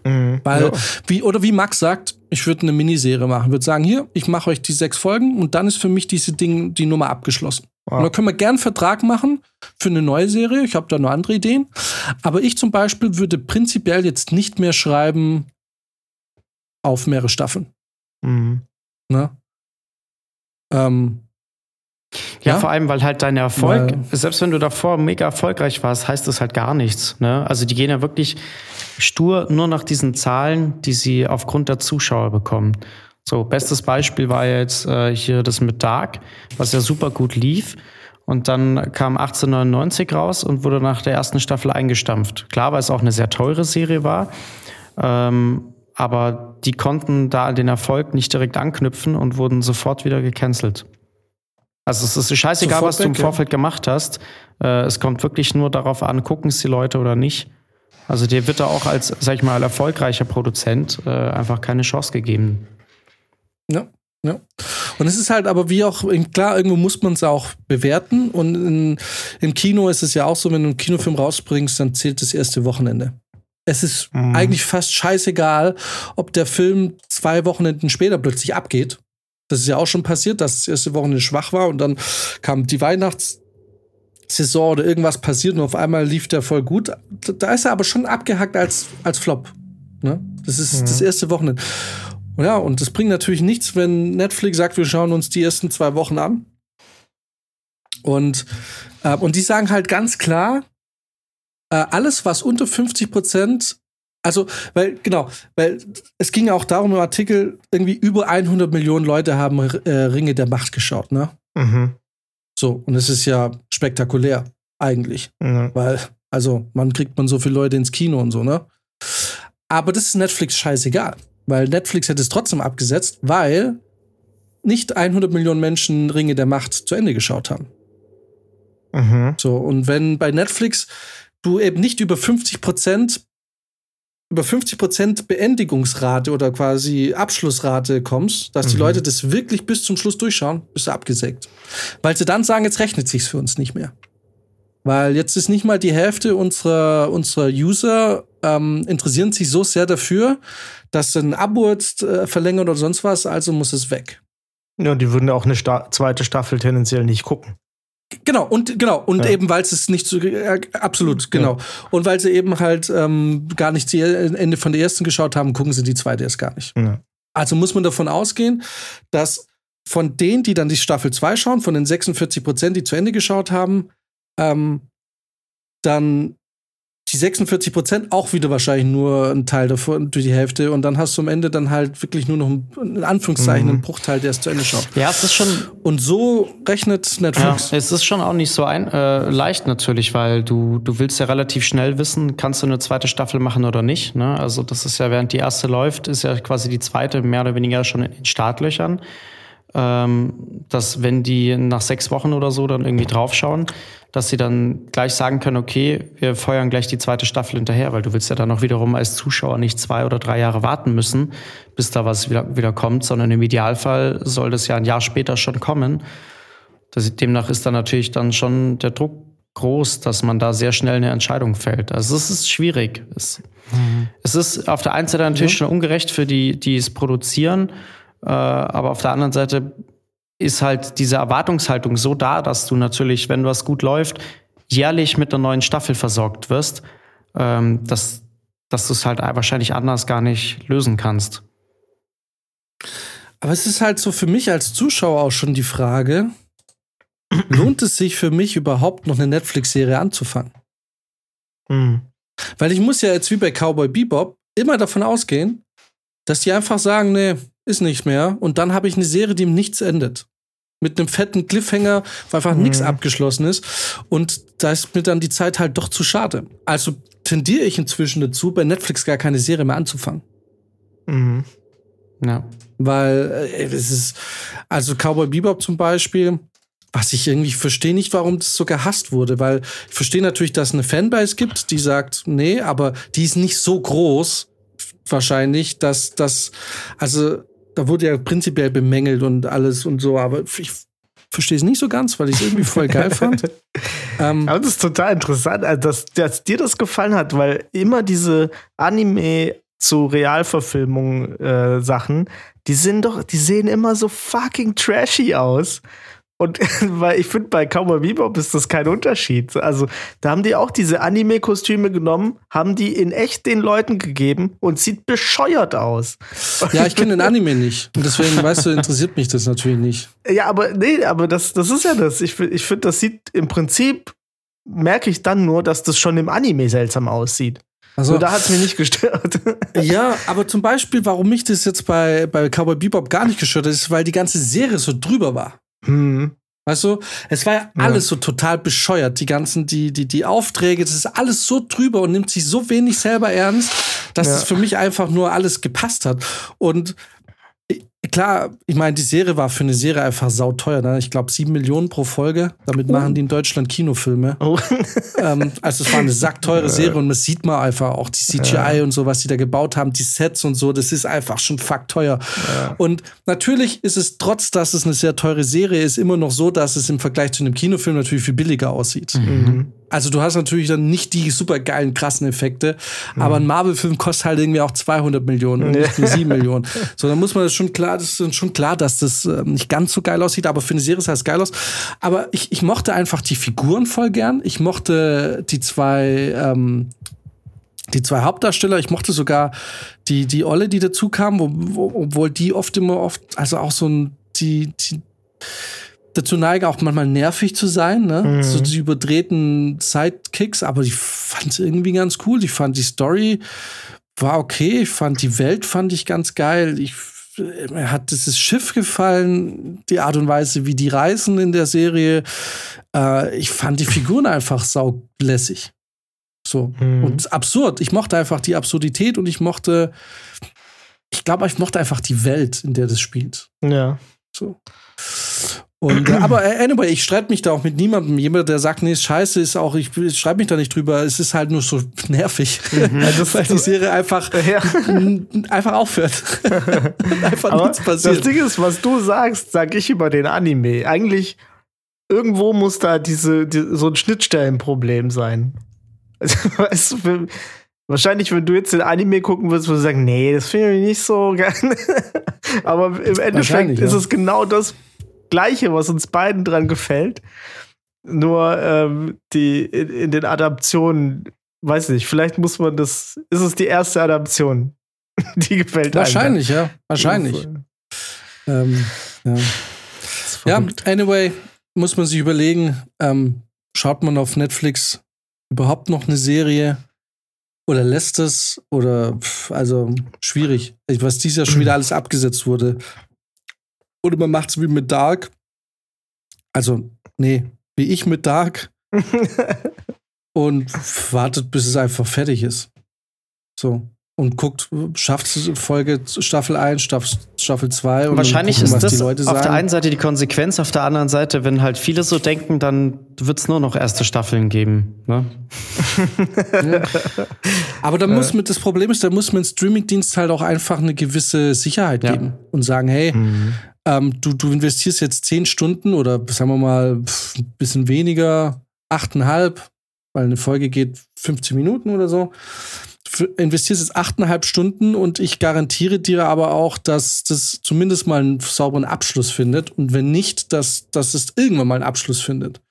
Mhm, Weil, ja. wie, oder wie Max sagt, ich würde eine Miniserie machen, würde sagen, hier, ich mache euch die sechs Folgen und dann ist für mich diese Ding, die Nummer abgeschlossen. Ja. Und da können wir gern einen Vertrag machen für eine neue Serie. Ich habe da noch andere Ideen. Aber ich zum Beispiel würde prinzipiell jetzt nicht mehr schreiben auf mehrere Staffeln. Mhm. Ne? Ähm, ja, ja, vor allem, weil halt dein Erfolg, weil, selbst wenn du davor mega erfolgreich warst, heißt das halt gar nichts. Ne? Also die gehen ja wirklich stur nur nach diesen Zahlen, die sie aufgrund der Zuschauer bekommen. So, bestes Beispiel war jetzt äh, hier das mit Dark, was ja super gut lief. Und dann kam 1899 raus und wurde nach der ersten Staffel eingestampft. Klar, weil es auch eine sehr teure Serie war. Ähm, aber die konnten da an den Erfolg nicht direkt anknüpfen und wurden sofort wieder gecancelt. Also es ist scheißegal, sofort was du im Vorfeld gemacht hast. Äh, es kommt wirklich nur darauf an, gucken es die Leute oder nicht. Also dir wird da auch als, sag ich mal, erfolgreicher Produzent äh, einfach keine Chance gegeben. Ja. Ja. Und es ist halt aber wie auch, klar, irgendwo muss man es auch bewerten. Und in, im Kino ist es ja auch so, wenn du einen Kinofilm rausbringst, dann zählt das erste Wochenende. Es ist mhm. eigentlich fast scheißegal, ob der Film zwei Wochenenden später plötzlich abgeht. Das ist ja auch schon passiert, dass das erste Wochenende schwach war und dann kam die Weihnachtssaison oder irgendwas passiert und auf einmal lief der voll gut. Da ist er aber schon abgehackt als, als Flop. Ne? Das ist mhm. das erste Wochenende. Ja, und das bringt natürlich nichts, wenn Netflix sagt, wir schauen uns die ersten zwei Wochen an. Und, äh, und die sagen halt ganz klar, äh, alles, was unter 50 Prozent, also, weil, genau, weil es ging auch darum im Artikel, irgendwie über 100 Millionen Leute haben äh, Ringe der Macht geschaut, ne? Mhm. So, und es ist ja spektakulär, eigentlich. Mhm. Weil, also, man kriegt man so viele Leute ins Kino und so, ne? Aber das ist Netflix scheißegal. Weil Netflix hätte es trotzdem abgesetzt, weil nicht 100 Millionen Menschen Ringe der Macht zu Ende geschaut haben. Mhm. So, und wenn bei Netflix du eben nicht über 50 Prozent über 50 Prozent Beendigungsrate oder quasi Abschlussrate kommst, dass mhm. die Leute das wirklich bis zum Schluss durchschauen, bist du abgesägt. Weil sie dann sagen, jetzt rechnet sich's für uns nicht mehr. Weil jetzt ist nicht mal die Hälfte unserer, unserer User ähm, interessieren sich so sehr dafür, dass sie ein Abo jetzt äh, verlängern oder sonst was, also muss es weg. Ja, die würden auch eine Sta zweite Staffel tendenziell nicht gucken. Genau, und genau, und ja. eben weil es nicht so äh, absolut, genau. Ja. Und weil sie eben halt ähm, gar nicht die Ende von der ersten geschaut haben, gucken sie die zweite erst gar nicht. Ja. Also muss man davon ausgehen, dass von denen, die dann die Staffel 2 schauen, von den 46 Prozent, die zu Ende geschaut haben, ähm, dann die 46 Prozent auch wieder wahrscheinlich nur ein Teil davon, durch die Hälfte. Und dann hast du am Ende dann halt wirklich nur noch in Anführungszeichen mhm. einen Bruchteil, der es zu Ende schaut. Ja, es ist schon. Und so rechnet Netflix. Ja, es ist schon auch nicht so ein, äh, leicht natürlich, weil du, du willst ja relativ schnell wissen, kannst du eine zweite Staffel machen oder nicht. Ne? Also, das ist ja, während die erste läuft, ist ja quasi die zweite mehr oder weniger schon in den Startlöchern ähm, dass wenn die nach sechs Wochen oder so dann irgendwie draufschauen, dass sie dann gleich sagen können, okay, wir feuern gleich die zweite Staffel hinterher, weil du willst ja dann auch wiederum als Zuschauer nicht zwei oder drei Jahre warten müssen, bis da was wieder, wieder kommt, sondern im Idealfall soll das ja ein Jahr später schon kommen. Das, demnach ist dann natürlich dann schon der Druck groß, dass man da sehr schnell eine Entscheidung fällt. Also es ist schwierig. Es, mhm. es ist auf der einen Seite natürlich ja. schon ungerecht für die, die es produzieren äh, aber auf der anderen Seite ist halt diese Erwartungshaltung so da, dass du natürlich, wenn was gut läuft, jährlich mit einer neuen Staffel versorgt wirst, ähm, dass, dass du es halt wahrscheinlich anders gar nicht lösen kannst. Aber es ist halt so für mich als Zuschauer auch schon die Frage, (clears throat) lohnt es sich für mich überhaupt noch eine Netflix-Serie anzufangen? Mhm. Weil ich muss ja jetzt wie bei Cowboy Bebop immer davon ausgehen, dass die einfach sagen, nee, ist nicht mehr. Und dann habe ich eine Serie, die im Nichts endet. Mit einem fetten Cliffhanger, wo einfach mhm. nichts abgeschlossen ist. Und da ist mir dann die Zeit halt doch zu schade. Also tendiere ich inzwischen dazu, bei Netflix gar keine Serie mehr anzufangen. Mhm. Ja. Weil äh, es ist, also Cowboy Bebop zum Beispiel, was ich irgendwie verstehe nicht, warum das so gehasst wurde, weil ich verstehe natürlich, dass es eine Fanbase gibt, die sagt, nee, aber die ist nicht so groß, wahrscheinlich, dass das, also da wurde ja prinzipiell bemängelt und alles und so, aber ich verstehe es nicht so ganz, weil ich es irgendwie voll geil (laughs) fand. ähm, aber das ist total interessant, also dass, dass, dir das gefallen hat, weil immer diese Anime zu Realverfilmung äh, Sachen, die sind doch, die sehen immer so fucking trashy aus. Und (laughs) weil ich finde, bei Cowboy Bebop ist das kein Unterschied. Also, da haben die auch diese Anime-Kostüme genommen, haben die in echt den Leuten gegeben und sieht bescheuert aus. Ja, ich kenne den Anime nicht. Und deswegen, weißt du, interessiert mich das natürlich nicht. Ja, aber nee, aber das, das ist ja das. Ich, ich finde, das sieht im Prinzip, merke ich dann nur, dass das schon im Anime seltsam aussieht. Also, so, da hat es mich nicht gestört. (laughs) Ja, aber zum Beispiel, warum mich das jetzt bei, bei Cowboy Bebop gar nicht gestört hat, ist, weil die ganze Serie so drüber war. Hm. Weißt du, es war ja alles so total bescheuert. Die ganzen, die, die, die Aufträge, das ist alles so drüber und nimmt sich so wenig selber ernst, dass ja. es für mich einfach nur alles gepasst hat. Und klar, ich meine, die Serie war für eine Serie einfach sauteuer. Ne? Ich glaube, sieben Millionen pro Folge. Damit oh. machen die in Deutschland Kinofilme. Oh. (laughs) ähm, also es war eine sackteure Serie und das sieht man einfach auch die CGI ja. und so, was die da gebaut haben, die Sets und so, das ist einfach schon fuck teuer. Ja. Und natürlich ist es, trotz dass es eine sehr teure Serie ist, immer noch so, dass es im Vergleich zu einem Kinofilm natürlich viel billiger aussieht. Mhm. Also du hast natürlich dann nicht die super geilen, krassen Effekte, mhm. aber ein Marvel-Film kostet halt irgendwie auch 200 Millionen und nicht nur 7 Millionen. (laughs) So, dann muss man das schon klar, das ist schon klar, dass das äh, nicht ganz so geil aussieht, aber für eine Serie sah es geil aus. Aber ich, ich mochte einfach die Figuren voll gern. Ich mochte die zwei, ähm, die zwei Hauptdarsteller. Ich mochte sogar die, die Olle, die dazu kam, wo, wo, obwohl die oft immer oft, also auch so ein, die, die dazu neigen, auch manchmal nervig zu sein, ne? Mhm. So die überdrehten Sidekicks, aber ich fand es irgendwie ganz cool. Ich fand die Story war okay. Ich fand die Welt fand ich ganz geil. Ich mir hat dieses Schiff gefallen, die Art und Weise, wie die reisen in der Serie. Äh, ich fand die Figuren einfach saulässig. So. Mhm. Und absurd. Ich mochte einfach die Absurdität und ich mochte, ich glaube, ich mochte einfach die Welt, in der das spielt. Ja. So. Und, äh, aber äh, anyway, ich streite mich da auch mit niemandem. Jemand, der sagt, nee, ist scheiße, ist auch, ich, ich schreibe mich da nicht drüber. Es ist halt nur so nervig. Mhm. (laughs) Also, weil die Serie einfach, (laughs) ja. einfach aufhört. (laughs) einfach aber nichts passiert. Das Ding ist, was du sagst, sag ich über den Anime. Eigentlich, irgendwo muss da diese, die, so ein Schnittstellenproblem sein. Also, weißt du, für, Wahrscheinlich, wenn du jetzt den Anime gucken würdest, würdest du sagen, nee, das finde ich nicht so geil. Aber im Endeffekt ist ja. es genau das Gleiche, was uns beiden dran gefällt. Nur ähm, die in, in, den Adaptionen, weiß nicht, vielleicht muss man das, ist es die erste Adaption, (laughs) die gefällt Wahrscheinlich, einem. ja. Wahrscheinlich. Ähm, ja. ja, anyway, muss man sich überlegen, ähm, schaut man auf Netflix überhaupt noch eine Serie oder lässt es oder pff, also schwierig, was dieses Jahr schon wieder (clears throat) alles abgesetzt wurde. Oder man macht es wie mit Dark. Also, nee, wie ich mit Dark. (laughs) und wartet, bis es einfach fertig ist. So. Und guckt, schafft Folge Staffel 1, Staffel 2 und Wahrscheinlich gucken, ist das auf sagen. der einen Seite die Konsequenz, auf der anderen Seite, wenn halt viele so denken, dann wird es nur noch erste Staffeln geben. Ne? ja. Aber da muss mit, das Problem ist, da muss man Streamingdienst halt auch einfach eine gewisse Sicherheit geben ja. und sagen, hey, mhm ähm, du, du investierst jetzt zehn Stunden oder sagen wir mal ein bisschen weniger, achteinhalb, weil eine Folge geht 15 Minuten oder so. Du investierst jetzt achteinhalb Stunden und ich garantiere dir aber auch, dass das zumindest mal einen sauberen Abschluss findet und wenn nicht, dass, dass es irgendwann mal einen Abschluss findet.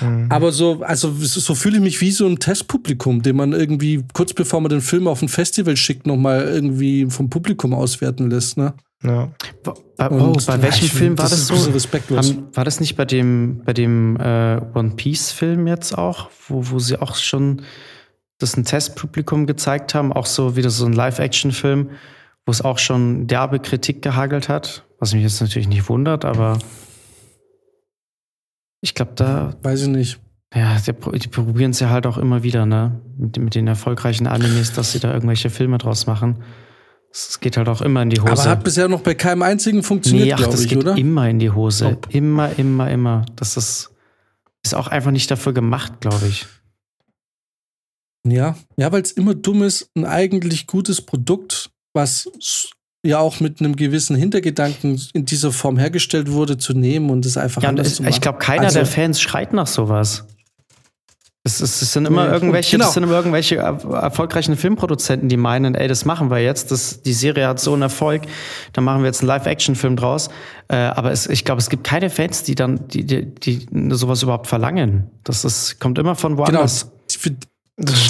Mhm. Aber so, also so fühle ich mich wie so ein Testpublikum, den man irgendwie kurz bevor man den Film auf ein Festival schickt, nochmal irgendwie vom Publikum auswerten lässt, ne? Ja. Bei, oh, bei welchem ja, Film war das, das so? Respektlos. Haben, war das nicht bei dem, bei dem äh, One Piece-Film jetzt auch, wo, wo sie auch schon das ein Testpublikum gezeigt haben, auch so wieder so ein Live-Action-Film, wo es auch schon derbe Kritik gehagelt hat, was mich jetzt natürlich nicht wundert, aber ich glaube, da. Weiß ich nicht. Ja, die, die probieren es ja halt auch immer wieder, ne? Mit, mit den erfolgreichen Animes, dass sie da irgendwelche Filme draus machen. Es geht halt auch immer in die Hose. Aber hat bisher noch bei keinem einzigen funktioniert, nee, glaube ich, geht oder? Immer in die Hose. Oh. Immer, immer, immer. Das ist, ist auch einfach nicht dafür gemacht, glaube ich. Ja, ja, weil es immer dumm ist, ein eigentlich gutes Produkt, was ja auch mit einem gewissen Hintergedanken in dieser Form hergestellt wurde, zu nehmen und es einfach ja, anders zu machen. Ich glaube, keiner also, der Fans schreit nach sowas. Es, es, es, sind immer ja, irgendwelche, genau. das sind immer irgendwelche erfolgreichen Filmproduzenten, die meinen, ey, das machen wir jetzt. Das, die Serie hat so einen Erfolg, dann machen wir jetzt einen Live-Action-Film draus. Äh, aber es, ich glaube, es gibt keine Fans, die dann, die, die, die sowas überhaupt verlangen. Das ist, kommt immer von woanders. Genau.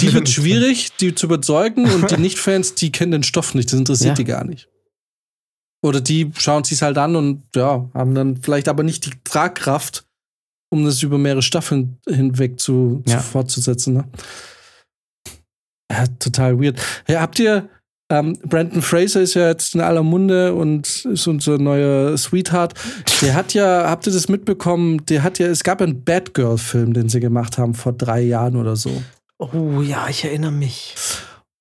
Die wird schwierig, die zu überzeugen und die (laughs) Nicht-Fans, die kennen den Stoff nicht, das interessiert ja. die gar nicht. Oder die schauen sich halt an und ja, haben dann vielleicht aber nicht die Tragkraft, um das über mehrere Staffeln hinweg zu, ja. zu fortzusetzen. Ne? Ja, total weird. Ja, habt ihr, ähm, Brandon Fraser ist ja jetzt in aller Munde und ist unser neuer Sweetheart. Der hat ja, habt ihr das mitbekommen? Der hat ja, es gab einen Batgirl-Film, den sie gemacht haben vor drei Jahren oder so. Oh ja, ich erinnere mich.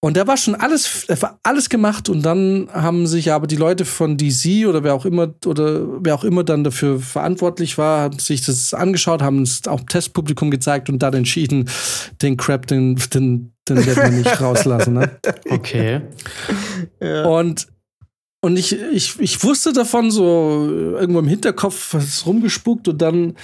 Und da war schon alles, war alles gemacht und dann haben sich aber die Leute von DC oder wer auch immer oder wer auch immer dann dafür verantwortlich war, haben sich das angeschaut, haben es auch Testpublikum gezeigt und dann entschieden, den Crap, den, den, den werden wir nicht (laughs) rauslassen. Ne? Okay. Ja. Und und ich, ich, ich wusste davon so irgendwo im Hinterkopf was rumgespuckt und dann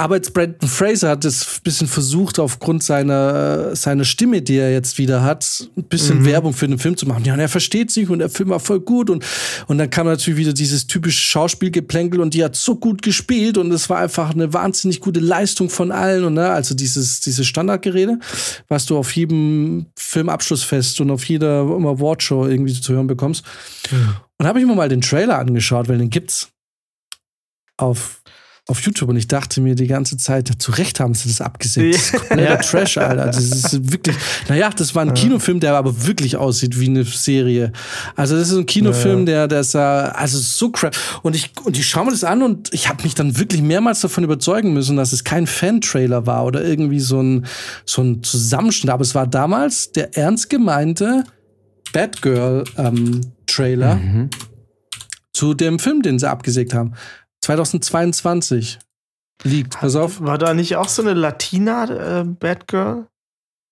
aber jetzt Brandon Fraser hat es ein bisschen versucht, aufgrund seiner, seiner Stimme, die er jetzt wieder hat, ein bisschen mhm. Werbung für den Film zu machen. Ja, und er versteht sich und der Film war voll gut. Und, und dann kam natürlich wieder dieses typische Schauspielgeplänkel und die hat so gut gespielt und es war einfach eine wahnsinnig gute Leistung von allen. Und ne, also dieses, dieses Standardgerede, was du auf jedem Filmabschlussfest und auf jeder Awardshow irgendwie zu hören bekommst. Mhm. Und habe ich mir mal den Trailer angeschaut, weil den gibt's auf auf YouTube und ich dachte mir die ganze Zeit, zu Recht haben sie das abgesetzt. Das ist kompletter Trash, Alter. Das ist wirklich, naja, das war ein Kinofilm, der aber wirklich aussieht wie eine Serie. Also das ist ein Kinofilm, der, der ist also so crap. Und ich, und ich schaue mir das an und ich habe mich dann wirklich mehrmals davon überzeugen müssen, dass es kein Fan-Trailer war oder irgendwie so ein, so ein Zusammenschnitt. Aber es war damals der ernst gemeinte Batgirl-Trailer. Ähm, mhm. Zu dem Film, den sie abgesägt haben. 2022 liegt. Pass auf. War da nicht auch so eine Latina äh, Batgirl?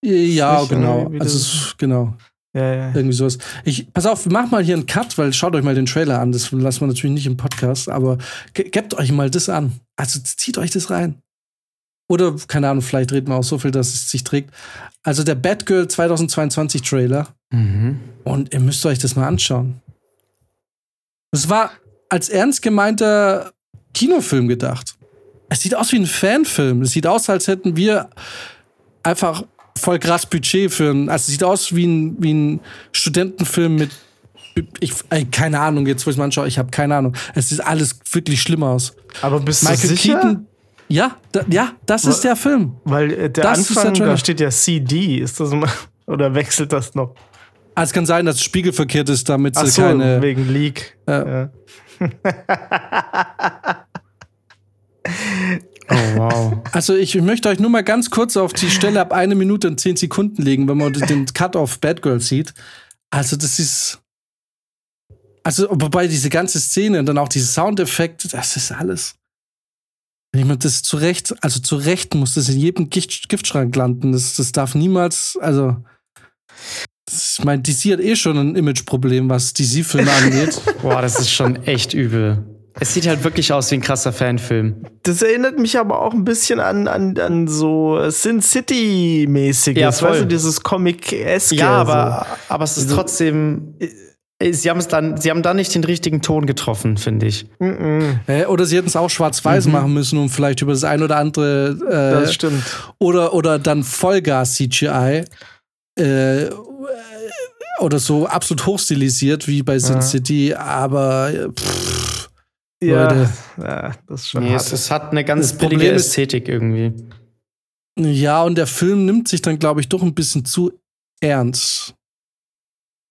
Ja, genau. Also, genau. Ja, ja. Irgendwie sowas. Ich, pass auf, mach mal hier einen Cut, weil schaut euch mal den Trailer an. Das lassen wir natürlich nicht im Podcast, aber gebt euch mal das an. Also zieht euch das rein. Oder, keine Ahnung, vielleicht reden wir auch so viel, dass es sich trägt. Also der Batgirl 2022 Trailer. Mhm. Und ihr müsst euch das mal anschauen. Es war als ernst gemeinter Kinofilm gedacht. Es sieht aus wie ein Fanfilm. Es sieht aus, als hätten wir einfach voll krass Budget für einen. Also es sieht aus wie ein, wie ein Studentenfilm mit. Ich, keine Ahnung, jetzt wo ich es mal anschaue, ich habe keine Ahnung. Es sieht alles wirklich schlimm aus. Aber bist Michael du sicher? Keaton, ja, da, ja, das ist der Film. Weil äh, der das Anfang, der da steht ja CD. Ist das mal, (laughs) oder wechselt das noch? Also es kann sein, dass es spiegelverkehrt ist, damit sie so, keine. Wegen Leak. Äh, ja. (laughs) (laughs) Oh, wow. Also ich möchte euch nur mal ganz kurz auf die Stelle ab eine Minute und zehn Sekunden legen, wenn man den Cut auf Bad Girl sieht. Also das ist. Also, wobei diese ganze Szene und dann auch diese Soundeffekte, das ist alles. Wenn jemand das zurecht, also zurecht muss das in jedem Gift, Giftschrank landen. Das, das darf niemals, also. Das, ich meine, DC hat eh schon ein Imageproblem, was DC-Filme angeht. Boah, das ist schon echt übel. Es sieht halt wirklich aus wie ein krasser Fanfilm. Das erinnert mich aber auch ein bisschen an, an, an so Sin City-mäßiges. Ja, voll. Weißt du, dieses Comic-eske. Ja, aber, so. aber es ist trotzdem. Äh, sie haben es dann, sie haben da nicht den richtigen Ton getroffen, finde ich. Mm -mm. Oder sie hätten es auch schwarz-weiß mhm. machen müssen, um vielleicht über das ein oder andere. Äh, das stimmt. Oder, oder dann Vollgas-CGI. Äh, oder so absolut hochstilisiert wie bei Sin ja. City, aber pff, ja, Leute. ja, das ist schon nee, hart. Es, hat eine ganz das billige Ästhetik irgendwie. Ja, und der Film nimmt sich dann, glaube ich, doch ein bisschen zu ernst.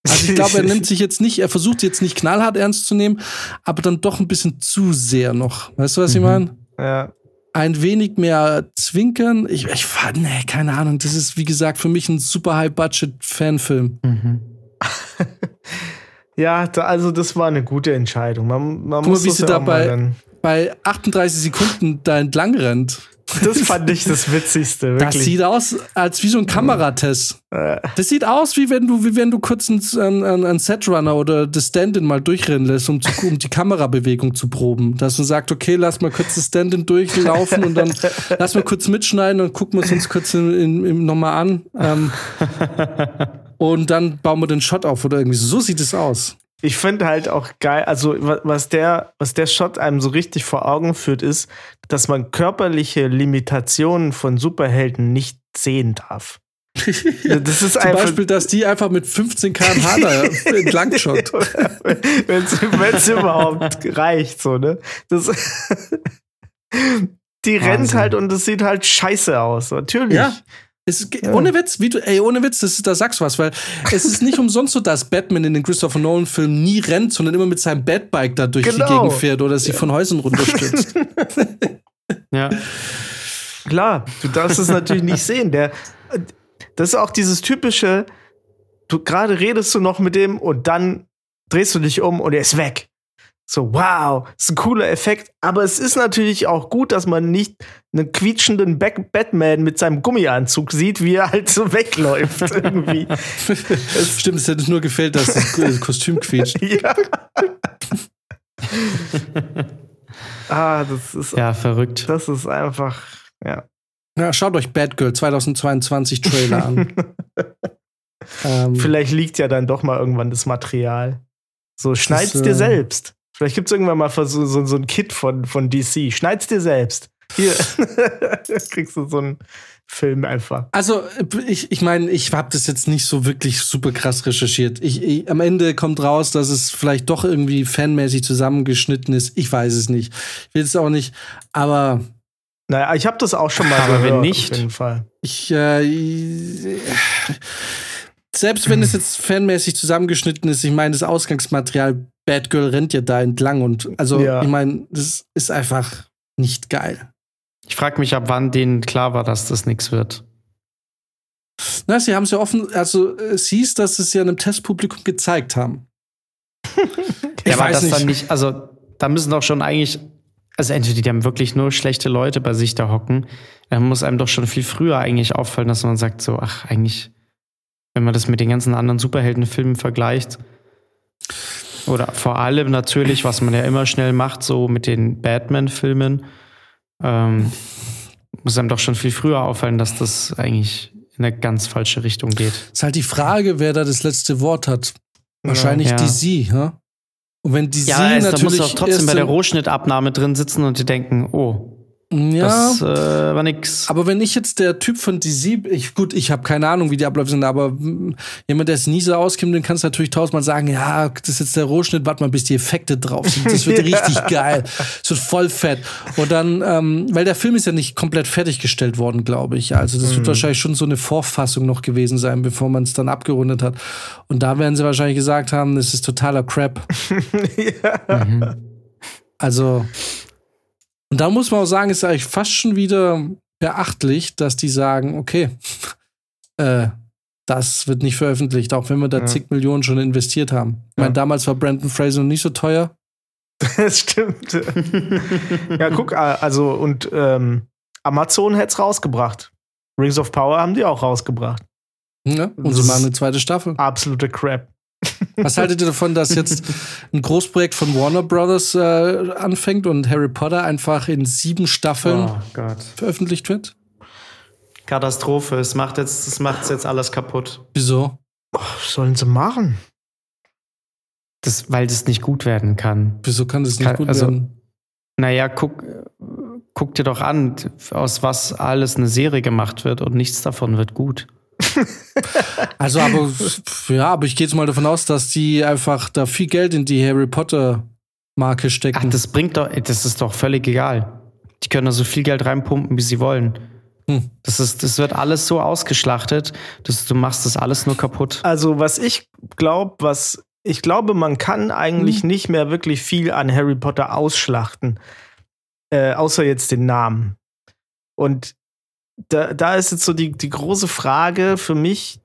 Also ich glaube, er (laughs) nimmt sich jetzt nicht, er versucht jetzt nicht knallhart ernst zu nehmen, aber dann doch ein bisschen zu sehr noch. Weißt du, was mhm. ich meine? Ja. Ein wenig mehr zwinkern. Ich, ich nee, keine Ahnung. Das ist, wie gesagt, für mich ein super High-Budget-Fanfilm. Mhm. (laughs) ja, da, also das war eine gute Entscheidung. Man, man Guck muss mal, wie sie da bei, bei 38 Sekunden da entlang rennt. das fand ich das Witzigste. Wirklich. Das sieht aus als wie so ein Kameratest. Das sieht aus, wie wenn du, wie wenn du kurz einen, einen, Setrunner oder das Stand-in mal durchrennen lässt, um, zu, um die Kamerabewegung zu proben. Dass man sagt, okay, lass mal kurz das Stand-in durchlaufen und dann lass mal kurz mitschneiden und gucken wir es uns kurz in, in, in nochmal an. Ähm, (laughs) und dann bauen wir den Shot auf oder irgendwie so. So sieht es aus ich finde halt auch geil, also was der, was der Shot einem so richtig vor Augen führt, ist, dass man körperliche Limitationen von Superhelden nicht sehen darf. (laughs) das ist Zum Beispiel, dass die einfach mit 15 km/h da entlang schott. Wenn es überhaupt reicht, so, ne? Das, (laughs) die Wahnsinn. rennt halt und es sieht halt scheiße aus, natürlich. Ja. Es, ja. Ohne Witz, wie du, ey, ohne Witz, das, da sagst du was, weil es ist nicht (laughs) umsonst so, dass Batman in den Christopher Nolan-Filmen nie rennt, sondern immer mit seinem Batbike da durch genau. die Gegend fährt oder sich ja. von Häusern runterstürzt. (laughs) ja. Klar, du darfst es natürlich nicht (laughs) sehen. Der, das ist auch dieses typische, du gerade redest du noch mit dem und dann drehst du dich um und er ist weg. So, wow, ist ein cooler Effekt. Aber es ist natürlich auch gut, dass man nicht einen quietschenden Back Batman mit seinem Gummianzug sieht, wie er halt so (laughs) wegläuft irgendwie. es (laughs) Stimmt, es hätte nur gefällt, dass das Kostüm quietscht. (laughs) ja. ah, das ist. Ja, verrückt. Das ist einfach, ja. Ja, schaut euch Batgirl 2022 Trailer an. ähm, Vielleicht liegt ja dann doch mal irgendwann das Material. So, schneid's ist, dir äh, selbst. Vielleicht gibt es irgendwann mal so, so, so ein Kit von, von DC. Schneid's dir selbst. Hier (laughs) kriegst du so einen Film einfach. Also, ich, ich meine, ich habe das jetzt nicht so wirklich super krass recherchiert. Ich, ich, am Ende kommt raus, dass es vielleicht doch irgendwie fanmäßig zusammengeschnitten ist. Ich weiß es nicht. Ich will es auch nicht. Aber. Naja, ich habe das auch schon mal aber gehört, wenn nicht, auf jeden Fall. Ich, äh, ich selbst wenn es jetzt fanmäßig zusammengeschnitten ist, ich meine, das Ausgangsmaterial Batgirl rennt ja da entlang und also, ja. ich meine, das ist einfach nicht geil. Ich frage mich, ab wann denen klar war, dass das nichts wird. Na, sie haben es ja offen, also es hieß, dass sie es ja einem Testpublikum gezeigt haben. (laughs) ja, aber das nicht. dann nicht, also da müssen doch schon eigentlich, also entweder die haben wirklich nur schlechte Leute bei sich da hocken, dann muss einem doch schon viel früher eigentlich auffallen, dass man sagt so, ach, eigentlich, wenn man das mit den ganzen anderen Superheldenfilmen vergleicht, oder vor allem natürlich, was man ja immer schnell macht, so mit den Batman-Filmen, ähm, muss einem doch schon viel früher auffallen, dass das eigentlich in eine ganz falsche Richtung geht. Ist halt die Frage, wer da das letzte Wort hat. Wahrscheinlich ja. DC, ja? Und wenn DC ja, natürlich. Da muss auch trotzdem bei der Rohschnittabnahme drin sitzen und die denken, oh, ja, das äh, war nix. Aber wenn ich jetzt der Typ von DC, ich, gut, ich habe keine Ahnung, wie die Abläufe sind, aber hm, jemand, der es nie so auskennt, den kannst du natürlich tausendmal sagen, ja, das ist jetzt der Rohschnitt, warte mal, bis die Effekte drauf sind. Das wird (laughs) richtig geil. Das wird voll fett. Und dann, ähm, weil der Film ist ja nicht komplett fertiggestellt worden, glaube ich. Also das mhm. wird wahrscheinlich schon so eine Vorfassung noch gewesen sein, bevor man es dann abgerundet hat. Und da werden sie wahrscheinlich gesagt haben, das ist totaler Crap. (laughs) ja. Mhm. Also und da muss man auch sagen, ist eigentlich fast schon wieder beachtlich, dass die sagen, okay, (laughs) äh, das wird nicht veröffentlicht, auch wenn wir da ja. zig Millionen schon investiert haben. Ich meine, damals war Brandon Fraser nicht so teuer. (laughs) Das stimmt. (laughs) ja, guck, also, und ähm, Amazon hätte es rausgebracht. Rings of Power haben die auch rausgebracht. Ja, und das sie machen eine zweite Staffel. Absolute Crap. Was haltet ihr davon, dass jetzt ein Großprojekt von Warner Brothers äh, anfängt und Harry Potter einfach in sieben Staffeln oh veröffentlicht wird? Katastrophe. Es macht jetzt, es macht jetzt alles kaputt. Wieso? Oh, sollen sie machen? Das, weil das nicht gut werden kann. Wieso kann das nicht kann, gut also, werden? Naja, guck, guck dir doch an, aus was alles eine Serie gemacht wird und nichts davon wird gut. (laughs) also, aber ja, aber ich gehe jetzt mal davon aus, dass die einfach da viel Geld in die Harry Potter Marke stecken. Ach, das bringt doch, das ist doch völlig egal. Die können da so viel Geld reinpumpen, wie sie wollen. Hm. Das, ist, das wird alles so ausgeschlachtet, dass du machst das alles nur kaputt. Also, was ich glaube, was ich glaube, man kann eigentlich hm. nicht mehr wirklich viel an Harry Potter ausschlachten. Äh, außer jetzt den Namen. Und da, da ist jetzt so die, die große Frage für mich,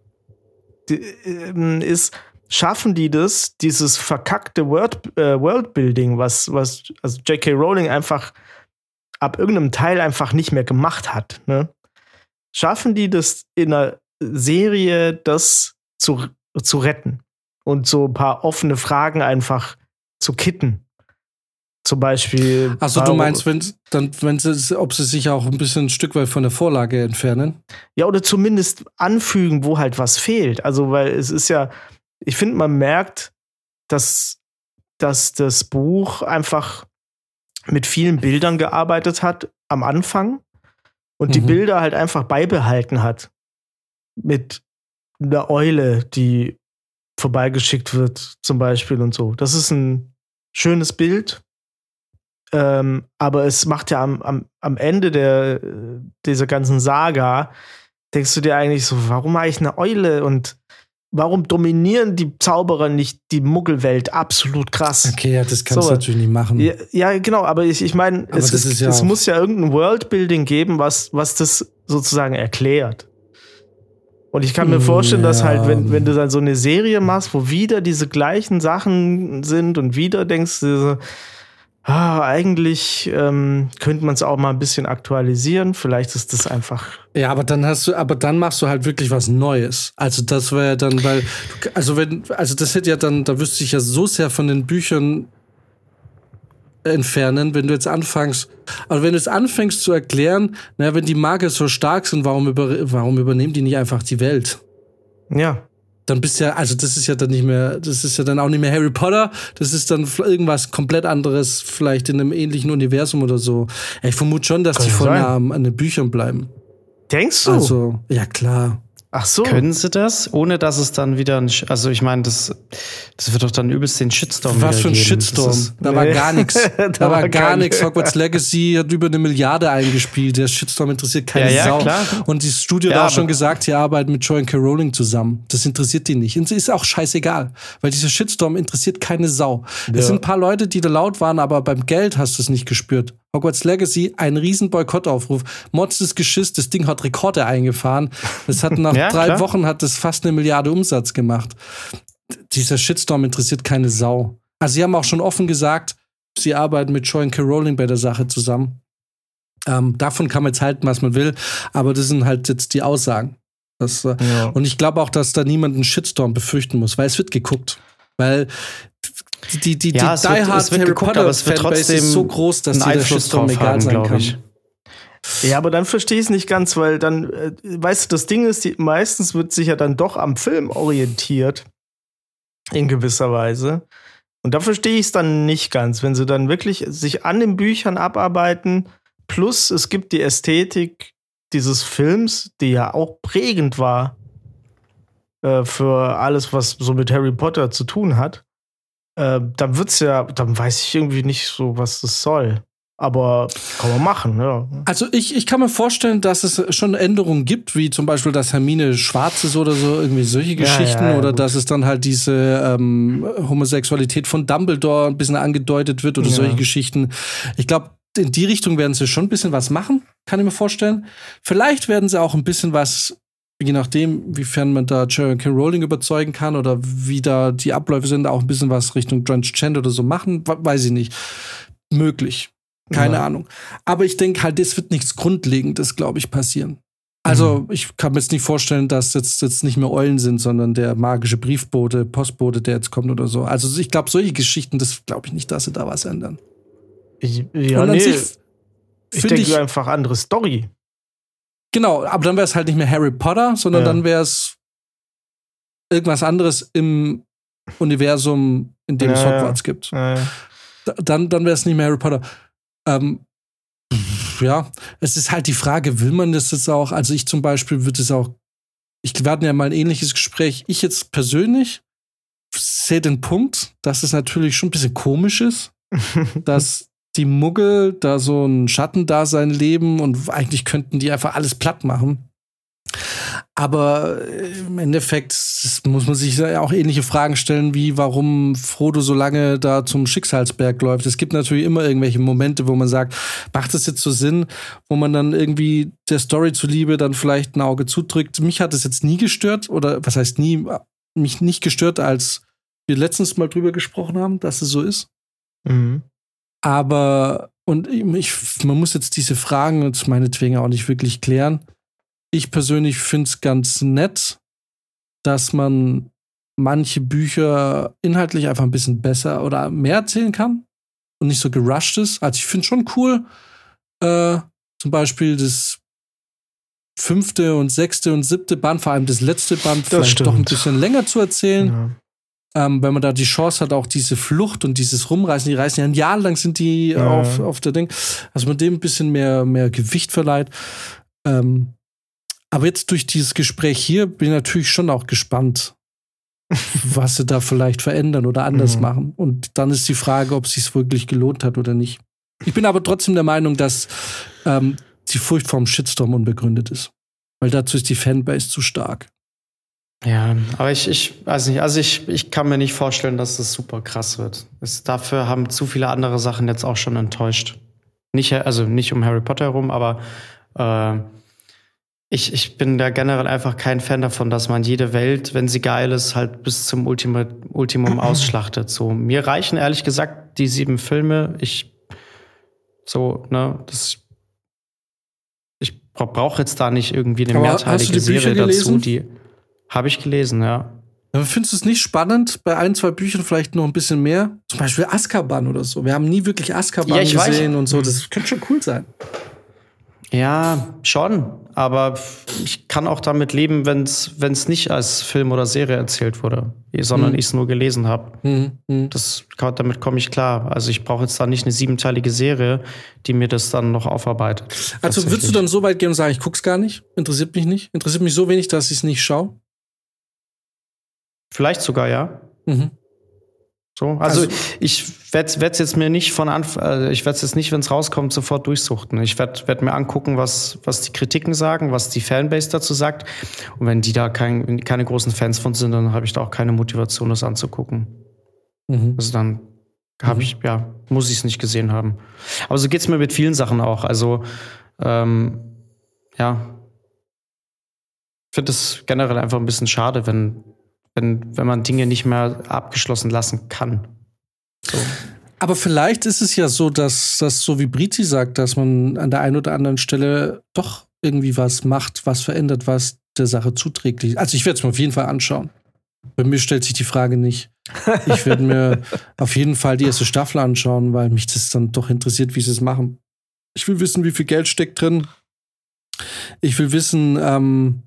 die, äh, ist, schaffen die das, dieses verkackte Word, äh, Worldbuilding, was, was also J.K. Rowling einfach ab irgendeinem Teil einfach nicht mehr gemacht hat, ne? Schaffen die das in einer Serie, das zu, zu retten und so ein paar offene Fragen einfach zu kitten? Zum Beispiel. Also du meinst, wenn, dann, wenn sie, ob sie sich auch ein bisschen ein Stück weit von der Vorlage entfernen? Ja, oder zumindest anfügen, wo halt was fehlt. Also, weil es ist ja, ich finde, man merkt, dass, dass das Buch einfach mit vielen Bildern gearbeitet hat am Anfang und mhm. die Bilder halt einfach beibehalten hat. Mit einer Eule, die vorbeigeschickt wird, zum Beispiel und so. Das ist ein schönes Bild. Ähm, aber es macht ja am, am, am Ende der, dieser ganzen Saga, denkst du dir eigentlich so, warum eigentlich eine Eule und warum dominieren die Zauberer nicht die Muggelwelt absolut krass? Okay, ja, das kannst so, du natürlich nicht machen. Ja, ja genau, aber ich, ich meine, es, ja es muss ja irgendein Worldbuilding geben, was, was das sozusagen erklärt. Und ich kann mir vorstellen, dass halt, wenn, wenn du dann so eine Serie machst, wo wieder diese gleichen Sachen sind und wieder denkst du, so, ah, eigentlich ähm, könnte man es auch mal ein bisschen aktualisieren. Vielleicht ist das einfach. Ja, aber dann hast du, aber dann machst du halt wirklich was Neues. Also das wäre ja dann, weil, also wenn, also das hätte ja dann, da wüsste ich ja so sehr von den Büchern entfernen, wenn du jetzt anfängst, also wenn du jetzt anfängst zu erklären, naja, wenn die Magier so stark sind, warum, über, warum übernehmen die nicht einfach die Welt? Ja dann bist du ja, also das ist ja dann nicht mehr, das ist ja dann auch nicht mehr Harry Potter, das ist dann irgendwas komplett anderes, vielleicht in einem ähnlichen Universum oder so. Ich vermute schon, dass Kann die nah an den Büchern bleiben. Denkst du? Also, ja klar. Ach so. Können sie das, ohne dass es dann wieder ein, also ich meine, das, das wird doch dann übelst den Shitstorm Was für ein geben. Shitstorm? Ist, da nee. war gar nichts. (laughs) da, da, war gar nichts. Hogwarts Legacy hat über eine Milliarde eingespielt. Der Shitstorm interessiert keine ja, ja, Sau. Klar. Und das Studio ja, hat auch schon gesagt, sie arbeiten mit Joy K. Rowling zusammen. Das interessiert die nicht. Und es ist auch scheißegal, weil dieser Shitstorm interessiert keine Sau. Ja. Es sind ein paar Leute, die da laut waren, aber beim Geld hast du es nicht gespürt. Hogwarts Legacy, ein riesen Boykottaufruf. Mods ist Geschiss, das Ding hat Rekorde eingefahren. Das hat nach (laughs) ja, drei klar. Wochen hat das fast eine Milliarde Umsatz gemacht. Dieser Shitstorm interessiert keine Sau. Also sie haben auch schon offen gesagt, sie arbeiten mit Joy und K. Rowling bei der Sache zusammen. Ähm, davon kann man jetzt halten, was man will, aber das sind halt jetzt die Aussagen. Das, äh, ja. Und ich glaube auch, dass da niemand einen Shitstorm befürchten muss, weil es wird geguckt. Weil die, die, ja, die, die Die Hard Harry geguckt, Potter Fanbase ist so groß, dass ein Einfluss drauf egal haben, sein kann. Ich. Ja, aber dann verstehe ich es nicht ganz, weil dann, äh, weißt du, das Ding ist, die, meistens wird sich ja dann doch am Film orientiert. In gewisser Weise. Und da verstehe ich es dann nicht ganz, wenn sie dann wirklich sich an den Büchern abarbeiten, plus es gibt die Ästhetik dieses Films, die ja auch prägend war äh, für alles, was so mit Harry Potter zu tun hat. Äh, dann wird's ja, dann weiß ich irgendwie nicht so, was das soll. Aber kann man machen, ja. Also ich, ich kann mir vorstellen, dass es schon Änderungen gibt, wie zum Beispiel, dass Hermine schwarz ist oder so, irgendwie solche Geschichten. Ja, ja, oder gut. dass es dann halt diese ähm, Homosexualität von Dumbledore ein bisschen angedeutet wird oder solche Geschichten. Ich glaube, in die Richtung werden sie schon ein bisschen was machen, kann ich mir vorstellen. Vielleicht werden sie auch ein bisschen was je nachdem, wiefern man da Jerry K. Rowling überzeugen kann oder wie da die Abläufe sind, auch ein bisschen was Richtung Transgender oder so machen, weiß ich nicht. Möglich. Keine ja. Ahnung. Aber ich denke halt, das wird nichts Grundlegendes, glaube ich, passieren. Also, mhm. ich kann mir jetzt nicht vorstellen, dass jetzt, jetzt nicht mehr Eulen sind, sondern der magische Briefbote, Postbote, der jetzt kommt oder so. Also, ich glaube, solche Geschichten, das glaube ich nicht, dass sie da was ändern. Ich, ja, nee. ich denke einfach andere Story. Genau, aber dann wäre es halt nicht mehr Harry Potter, sondern ja. dann wäre es irgendwas anderes im Universum, in dem ja, es Hogwarts gibt. Ja, dann dann wäre es nicht mehr Harry Potter. Ähm, ja, es ist halt die Frage, will man das jetzt auch? Also ich zum Beispiel würde es auch, ich, hatten ja mal ein ähnliches Gespräch. Ich jetzt persönlich sehe den Punkt, dass es natürlich schon ein bisschen komisch ist, (laughs) dass die Muggel da so ein Schattendasein leben und eigentlich könnten die einfach alles platt machen. Aber äh, im Endeffekt muss man sich auch ähnliche Fragen stellen, wie warum Frodo so lange da zum Schicksalsberg läuft. Es gibt natürlich immer irgendwelche Momente, wo man sagt, macht das jetzt so Sinn, wo man dann irgendwie der Story zuliebe dann vielleicht ein Auge zudrückt. Mich hat es jetzt nie gestört, oder was heißt nie, mich nicht gestört, als wir letztens mal drüber gesprochen haben, dass es so ist. Mhm. Aber und ich, man muss jetzt diese Fragen jetzt meinetwegen auch nicht wirklich klären. Ich persönlich finde es ganz nett, dass man manche Bücher inhaltlich einfach ein bisschen besser oder mehr erzählen kann und nicht so gerusht ist. Also ich finde schon cool, äh, zum Beispiel das fünfte und sechste und siebte Band, vor allem das letzte Band, das vielleicht stimmt. doch ein bisschen länger zu erzählen. Ja. Ähm, wenn man da die Chance hat, auch diese Flucht und dieses Rumreißen, die reisen ja ein Jahr lang sind die ja. auf, auf der Ding, also man dem ein bisschen mehr, mehr Gewicht verleiht. Ähm, aber jetzt durch dieses Gespräch hier bin ich natürlich schon auch gespannt, (laughs) was sie da vielleicht verändern oder anders mhm. machen. Und dann ist die Frage, ob es sich wirklich gelohnt hat oder nicht. Ich bin aber trotzdem der Meinung, dass ähm, die Furcht vorm Shitstorm unbegründet ist. Weil dazu ist die Fanbase zu stark. Ja, aber ich, ich weiß nicht, also ich, ich kann mir nicht vorstellen, dass das super krass wird. Es, dafür haben zu viele andere Sachen jetzt auch schon enttäuscht. Nicht, also nicht um Harry Potter herum, aber äh, ich, ich bin da generell einfach kein Fan davon, dass man jede Welt, wenn sie geil ist, halt bis zum Ultima, Ultimum (clears throat) ausschlachtet. So, mir reichen ehrlich gesagt die sieben Filme. Ich so, ne, das ich brauche jetzt da nicht irgendwie eine Aber mehrteilige Serie dazu, die habe ich gelesen, ja. Aber findest du es nicht spannend, bei ein, zwei Büchern vielleicht noch ein bisschen mehr? Zum Beispiel Azkaban oder so. Wir haben nie wirklich Azkaban ja, gesehen weiß. und so. Das könnte schon cool sein. Ja, schon. Aber ich kann auch damit leben, wenn es nicht als Film oder Serie erzählt wurde, sondern hm. ich es nur gelesen habe. Hm, hm. damit komme ich klar. Also ich brauche jetzt da nicht eine siebenteilige Serie, die mir das dann noch aufarbeitet. Also würdest du dann so weit gehen und sagen, ich guck's gar nicht? Interessiert mich nicht? Interessiert mich so wenig, dass ich es nicht schaue? Vielleicht sogar, ja. Mhm. So, also, also ich werde es jetzt mir nicht von Anfang, äh, ich werde es jetzt nicht, wenn es rauskommt, sofort durchsuchten. Ich werde werd mir angucken, was, was die Kritiken sagen, was die Fanbase dazu sagt. Und wenn die da kein, keine großen Fans von sind, dann habe ich da auch keine Motivation, das anzugucken. Mhm. Also dann habe mhm. ich, ja, muss ich es nicht gesehen haben. Aber so geht es mir mit vielen Sachen auch. Also, ähm, ja, ich finde es generell einfach ein bisschen schade, wenn wenn, wenn man Dinge nicht mehr abgeschlossen lassen kann. So. Aber vielleicht ist es ja so, dass das so wie Briti sagt, dass man an der einen oder anderen Stelle doch irgendwie was macht, was verändert, was der Sache zuträglich ist. Also ich werde es mir auf jeden Fall anschauen. Bei mir stellt sich die Frage nicht. Ich werde mir (laughs) auf jeden Fall die erste Staffel anschauen, weil mich das dann doch interessiert, wie sie es machen. Ich will wissen, wie viel Geld steckt drin. Ich will wissen, ähm,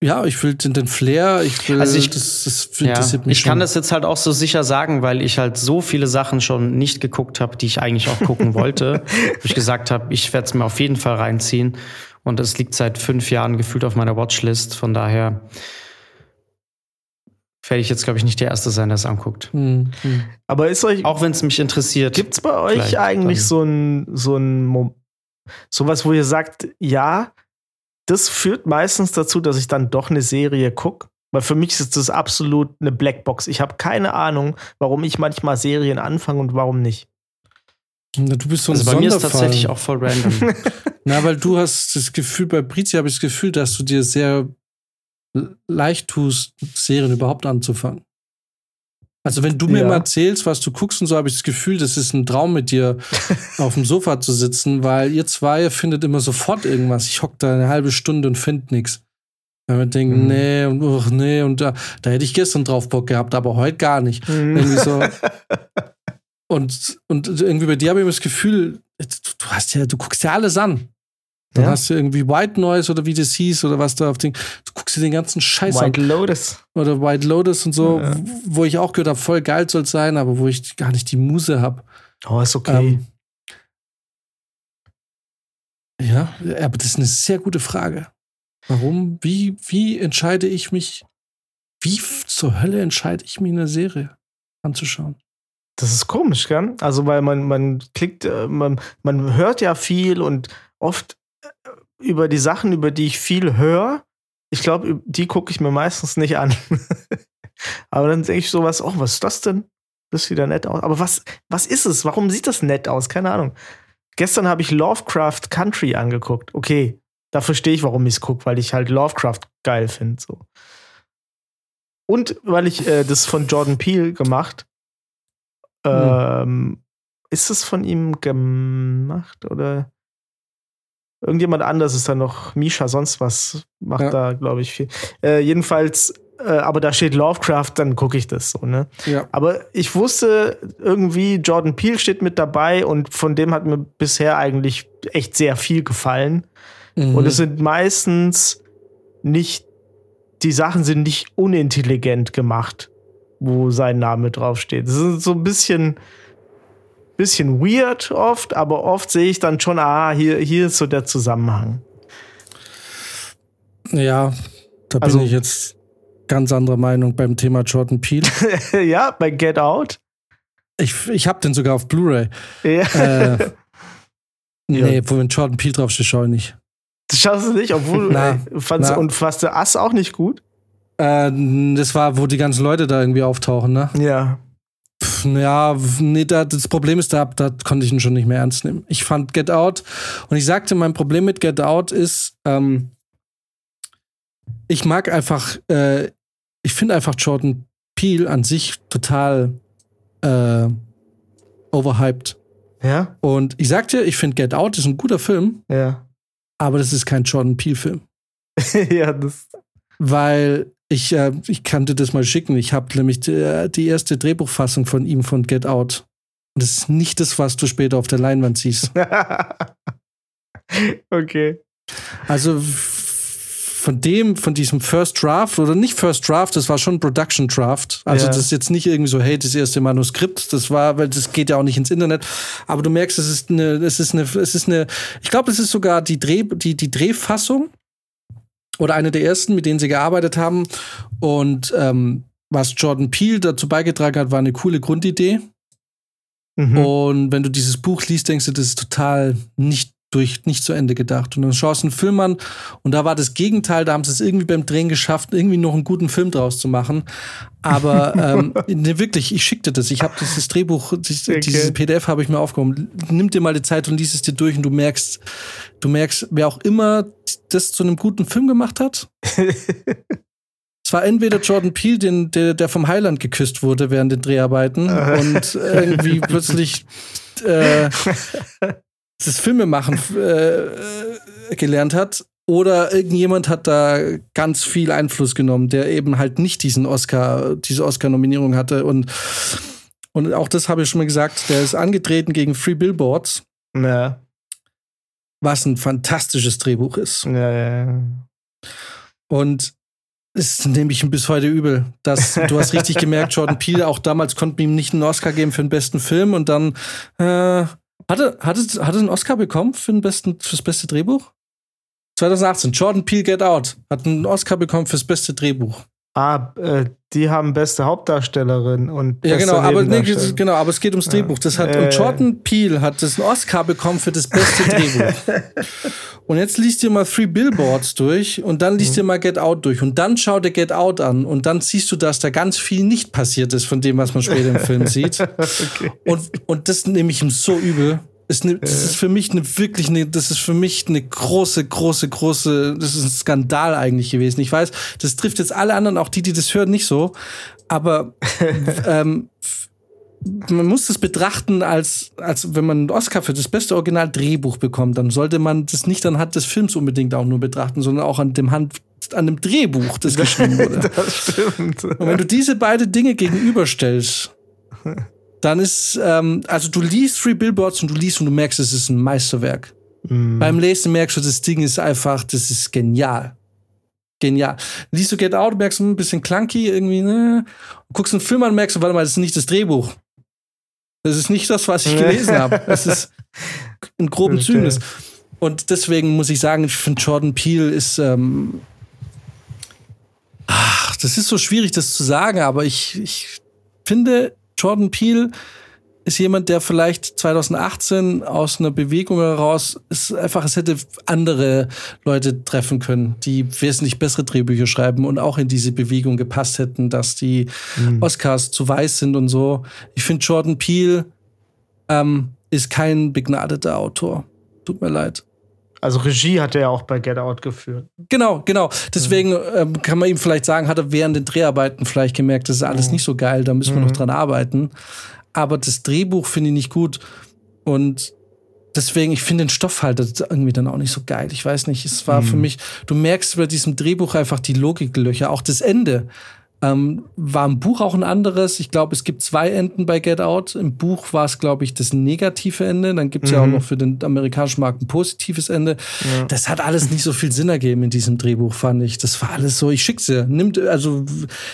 ja, ich will den, den Flair, ich will, also ich, das, das ja, mich Ich schon. kann das jetzt halt auch so sicher sagen, weil ich halt so viele Sachen schon nicht geguckt habe, die ich eigentlich auch gucken wollte. (laughs) wo ich gesagt habe, ich werde es mir auf jeden Fall reinziehen. Und es liegt seit fünf Jahren gefühlt auf meiner Watchlist. Von daher werde ich jetzt, glaube ich, nicht der Erste sein, der es anguckt. Mhm. Aber ist euch. Auch wenn es mich interessiert. Gibt es bei euch eigentlich dann. so ein, so ein, sowas, wo ihr sagt, ja, das führt meistens dazu, dass ich dann doch eine Serie gucke. Weil für mich ist das absolut eine Blackbox. Ich habe keine Ahnung, warum ich manchmal Serien anfange und warum nicht. Na, du bist so ein also bei mir ist tatsächlich auch voll random. (laughs) (laughs) Na, weil du hast das Gefühl, bei Brizi habe ich das Gefühl, dass du dir sehr leicht tust, Serien überhaupt anzufangen. Also wenn du mir ja. mal erzählst, was du guckst und so, habe ich das Gefühl, das ist ein Traum mit dir (laughs) auf dem Sofa zu sitzen, weil ihr zwei findet immer sofort irgendwas. Ich hock da eine halbe Stunde und find nichts. Wenn man denkt, mhm. nee und oh, nee und da, da hätte ich gestern drauf Bock gehabt, aber heute gar nicht. Mhm. Irgendwie so. (laughs) und, und irgendwie bei dir habe ich immer das Gefühl, du hast ja, du guckst ja alles an. Dann ja. hast du irgendwie White Noise oder wie das hieß oder was da auf den. Du guckst dir den ganzen Scheiß White an. Lotus. Oder White Lotus und so, ja. wo ich auch gehört habe, voll geil soll es sein, aber wo ich gar nicht die Muse habe. Oh, ist okay. Ähm, ja, aber das ist eine sehr gute Frage. Warum? Wie, wie entscheide ich mich? Wie zur Hölle entscheide ich mich, eine Serie anzuschauen? Das ist komisch, gell? Also, weil man, man klickt, äh, man, man hört ja viel und oft über die Sachen, über die ich viel höre, ich glaube, die gucke ich mir meistens nicht an. (laughs) Aber dann denke ich sowas, oh, was ist das denn? Das sieht ja nett aus. Aber was, was ist es? Warum sieht das nett aus? Keine Ahnung. Gestern habe ich Lovecraft Country angeguckt. Okay, da verstehe ich, warum ich es gucke, weil ich halt Lovecraft geil finde. So. Und weil ich äh, das von Jordan Peele gemacht. Hm. Ähm, ist es von ihm gemacht oder irgendjemand anders ist da noch, Misha, sonst was macht ja. da, glaube ich, viel. Äh, jedenfalls, äh, aber da steht Lovecraft, dann gucke ich das so, ne? Ja. Aber ich wusste irgendwie, Jordan Peele steht mit dabei und von dem hat mir bisher eigentlich echt sehr viel gefallen. Mhm. Und es sind meistens nicht, die Sachen sind nicht unintelligent gemacht, wo sein Name draufsteht. Es ist so ein bisschen bisschen weird oft, aber oft sehe ich dann schon, ah, hier, hier ist so der Zusammenhang. Ja, da also, bin ich jetzt ganz anderer Meinung beim Thema Jordan Peele. (laughs) ja, bei Get Out. Ich, ich habe den sogar auf Blu-ray. Ja. Äh, (laughs) nee, ja. wo wenn Jordan Peele draufsteht, schaue ich nicht. Das schaust du nicht, obwohl na, ey, fandst, na. und fandst du Ass auch nicht gut? Äh, das war, wo die ganzen Leute da irgendwie auftauchen, ne? Ja. Pff, ja, nee, da, das Problem ist, da, da konnte ich ihn schon nicht mehr ernst nehmen. Ich fand Get Out und ich sagte, mein Problem mit Get Out ist, ähm, ich mag einfach, äh, ich finde einfach Jordan Peele an sich total äh, overhyped. Ja. Und ich sagte, ich finde Get Out ist ein guter Film. Ja. Aber das ist kein Jordan Peele-Film. (laughs) ja, das. Weil ich, äh, ich kannte das mal schicken. Ich habe nämlich die, äh, die, erste Drehbuchfassung von ihm von Get Out. Und das ist nicht das, was du später auf der Leinwand siehst. (laughs) okay. Also von dem, von diesem First Draft oder nicht First Draft, das war schon Production Draft. Also ja. das ist jetzt nicht irgendwie so, hey, das erste Manuskript, das war, weil das geht ja auch nicht ins Internet. Aber du merkst, es ist eine, es ist eine, es ist eine, ich glaube, es ist sogar die Dreh, die, die Drehfassung oder eine der ersten, mit denen sie gearbeitet haben. Und ähm, was Jordan Peele dazu beigetragen hat, war eine coole Grundidee. Mhm. Und wenn du dieses Buch liest, denkst du, das ist total nicht durch nicht zu Ende gedacht. Und dann schaust du einen Film an und da war das Gegenteil, da haben sie es irgendwie beim Drehen geschafft, irgendwie noch einen guten Film draus zu machen. Aber (laughs) ähm, ne, wirklich, ich schickte das. Ich habe dieses Drehbuch, okay. dieses PDF habe ich mir aufgehoben. Nimm dir mal die Zeit und lies es dir durch und du merkst, du merkst, wer auch immer das zu einem guten Film gemacht hat. (laughs) es war entweder Jordan Peele, den, der, der vom Heiland geküsst wurde während den Dreharbeiten und irgendwie (laughs) plötzlich äh, das Filmemachen äh, gelernt hat. Oder irgendjemand hat da ganz viel Einfluss genommen, der eben halt nicht diesen Oscar, diese Oscar-Nominierung hatte. Und, und auch das habe ich schon mal gesagt, der ist angetreten gegen Free Billboards. Ja. Was ein fantastisches Drehbuch ist. Ja, ja, ja. Und es nehme ich ihm bis heute übel. Dass, du hast richtig (laughs) gemerkt, Jordan Peele, auch damals konnten wir ihm nicht einen Oscar geben für den besten Film und dann äh, hatte, hatte, hatte einen Oscar bekommen für den besten, fürs beste Drehbuch? 2018, Jordan Peele Get Out hat einen Oscar bekommen fürs beste Drehbuch. Ah, äh, die haben beste Hauptdarstellerin und ja genau, aber nee, genau, aber es geht ums Drehbuch. Das hat äh, und Jordan Peele hat das einen Oscar bekommen für das beste (laughs) Drehbuch. und jetzt liest ihr mal Three Billboards durch und dann liest mhm. ihr mal Get Out durch und dann schau dir Get Out an und dann siehst du, dass da ganz viel nicht passiert ist von dem, was man später im Film sieht. (laughs) okay. Und und das nehme ich ihm so übel. Ist ne, das ist für mich eine wirklich eine, das ist für mich eine große, große, große, das ist ein Skandal eigentlich gewesen. Ich weiß, das trifft jetzt alle anderen, auch die, die das hören, nicht so. Aber (laughs) ähm, man muss das betrachten, als, als wenn man einen Oscar für das beste Original-Drehbuch bekommt, dann sollte man das nicht anhand des Films unbedingt auch nur betrachten, sondern auch an dem Hand, an dem Drehbuch, das (laughs) geschrieben wurde. das stimmt. Und wenn du diese beiden Dinge gegenüberstellst, (laughs) dann ist, ähm, also du liest Three Billboards und du liest und du merkst, es ist ein Meisterwerk. Mm. Beim Lesen merkst du, das Ding ist einfach, das ist genial. Genial. Liest du Get Out, merkst du hm, ein bisschen clunky irgendwie, ne? Guckst einen Film an, merkst du, warte mal, das ist nicht das Drehbuch. Das ist nicht das, was ich gelesen habe. (laughs) Das ist in groben Zügen. Okay. Und deswegen muss ich sagen, ich finde Jordan Peele ist, ähm, ach, das ist so schwierig, das zu sagen, aber ich, ich finde, Jordan Peele ist jemand, der vielleicht 2018 aus einer Bewegung heraus ist einfach, es hätte andere Leute treffen können, die wesentlich bessere Drehbücher schreiben und auch in diese Bewegung gepasst hätten, dass die mhm. Oscars zu weiß sind und so. Ich finde, Jordan Peele ähm, ist kein begnadeter Autor. Tut mir leid. Also Regie hat er ja auch bei Get Out geführt. Genau, genau. Deswegen ähm, kann man ihm vielleicht sagen, hat er während den Dreharbeiten vielleicht gemerkt, das ist alles mhm. nicht so geil, da müssen wir mhm. noch dran arbeiten. aber das Drehbuch finde ich nicht gut. Und deswegen, ich finde den Stoff halt irgendwie dann auch nicht so geil. Ich weiß nicht, es war mhm. für mich, du merkst bei diesem Drehbuch einfach die Logiklöcher, auch das Ende. Ähm, war im Buch auch ein anderes. Ich glaube, es gibt zwei Enden bei Get Out. Im Buch war es, glaube ich, das negative Ende. Dann gibt es mhm. ja auch mhm. noch für den amerikanischen Markt ein positives Ende. Ja. Das hat alles nicht so viel Sinn ergeben in diesem Drehbuch, fand ich. Das war alles so, ich schick's dir. Nimmt, also,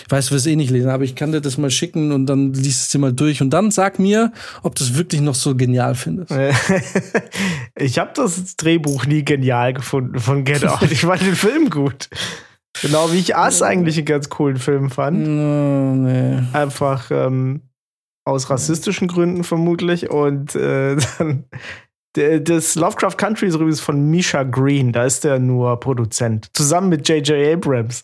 ich weiß, du wirst eh nicht lesen, aber ich kann dir das mal schicken und dann liest es dir mal durch und dann sag mir, ob du es wirklich noch so genial findest. (laughs) ich habe das Drehbuch nie genial gefunden von Get (laughs) Out. Ich fand den Film gut. Genau wie ich Ass eigentlich einen ganz coolen Film fand. No, nee. Einfach ähm, aus rassistischen Gründen vermutlich. Und äh, (laughs) dann das Lovecraft Country ist übrigens von Misha Green, da ist der nur Produzent. Zusammen mit J.J. Abrams.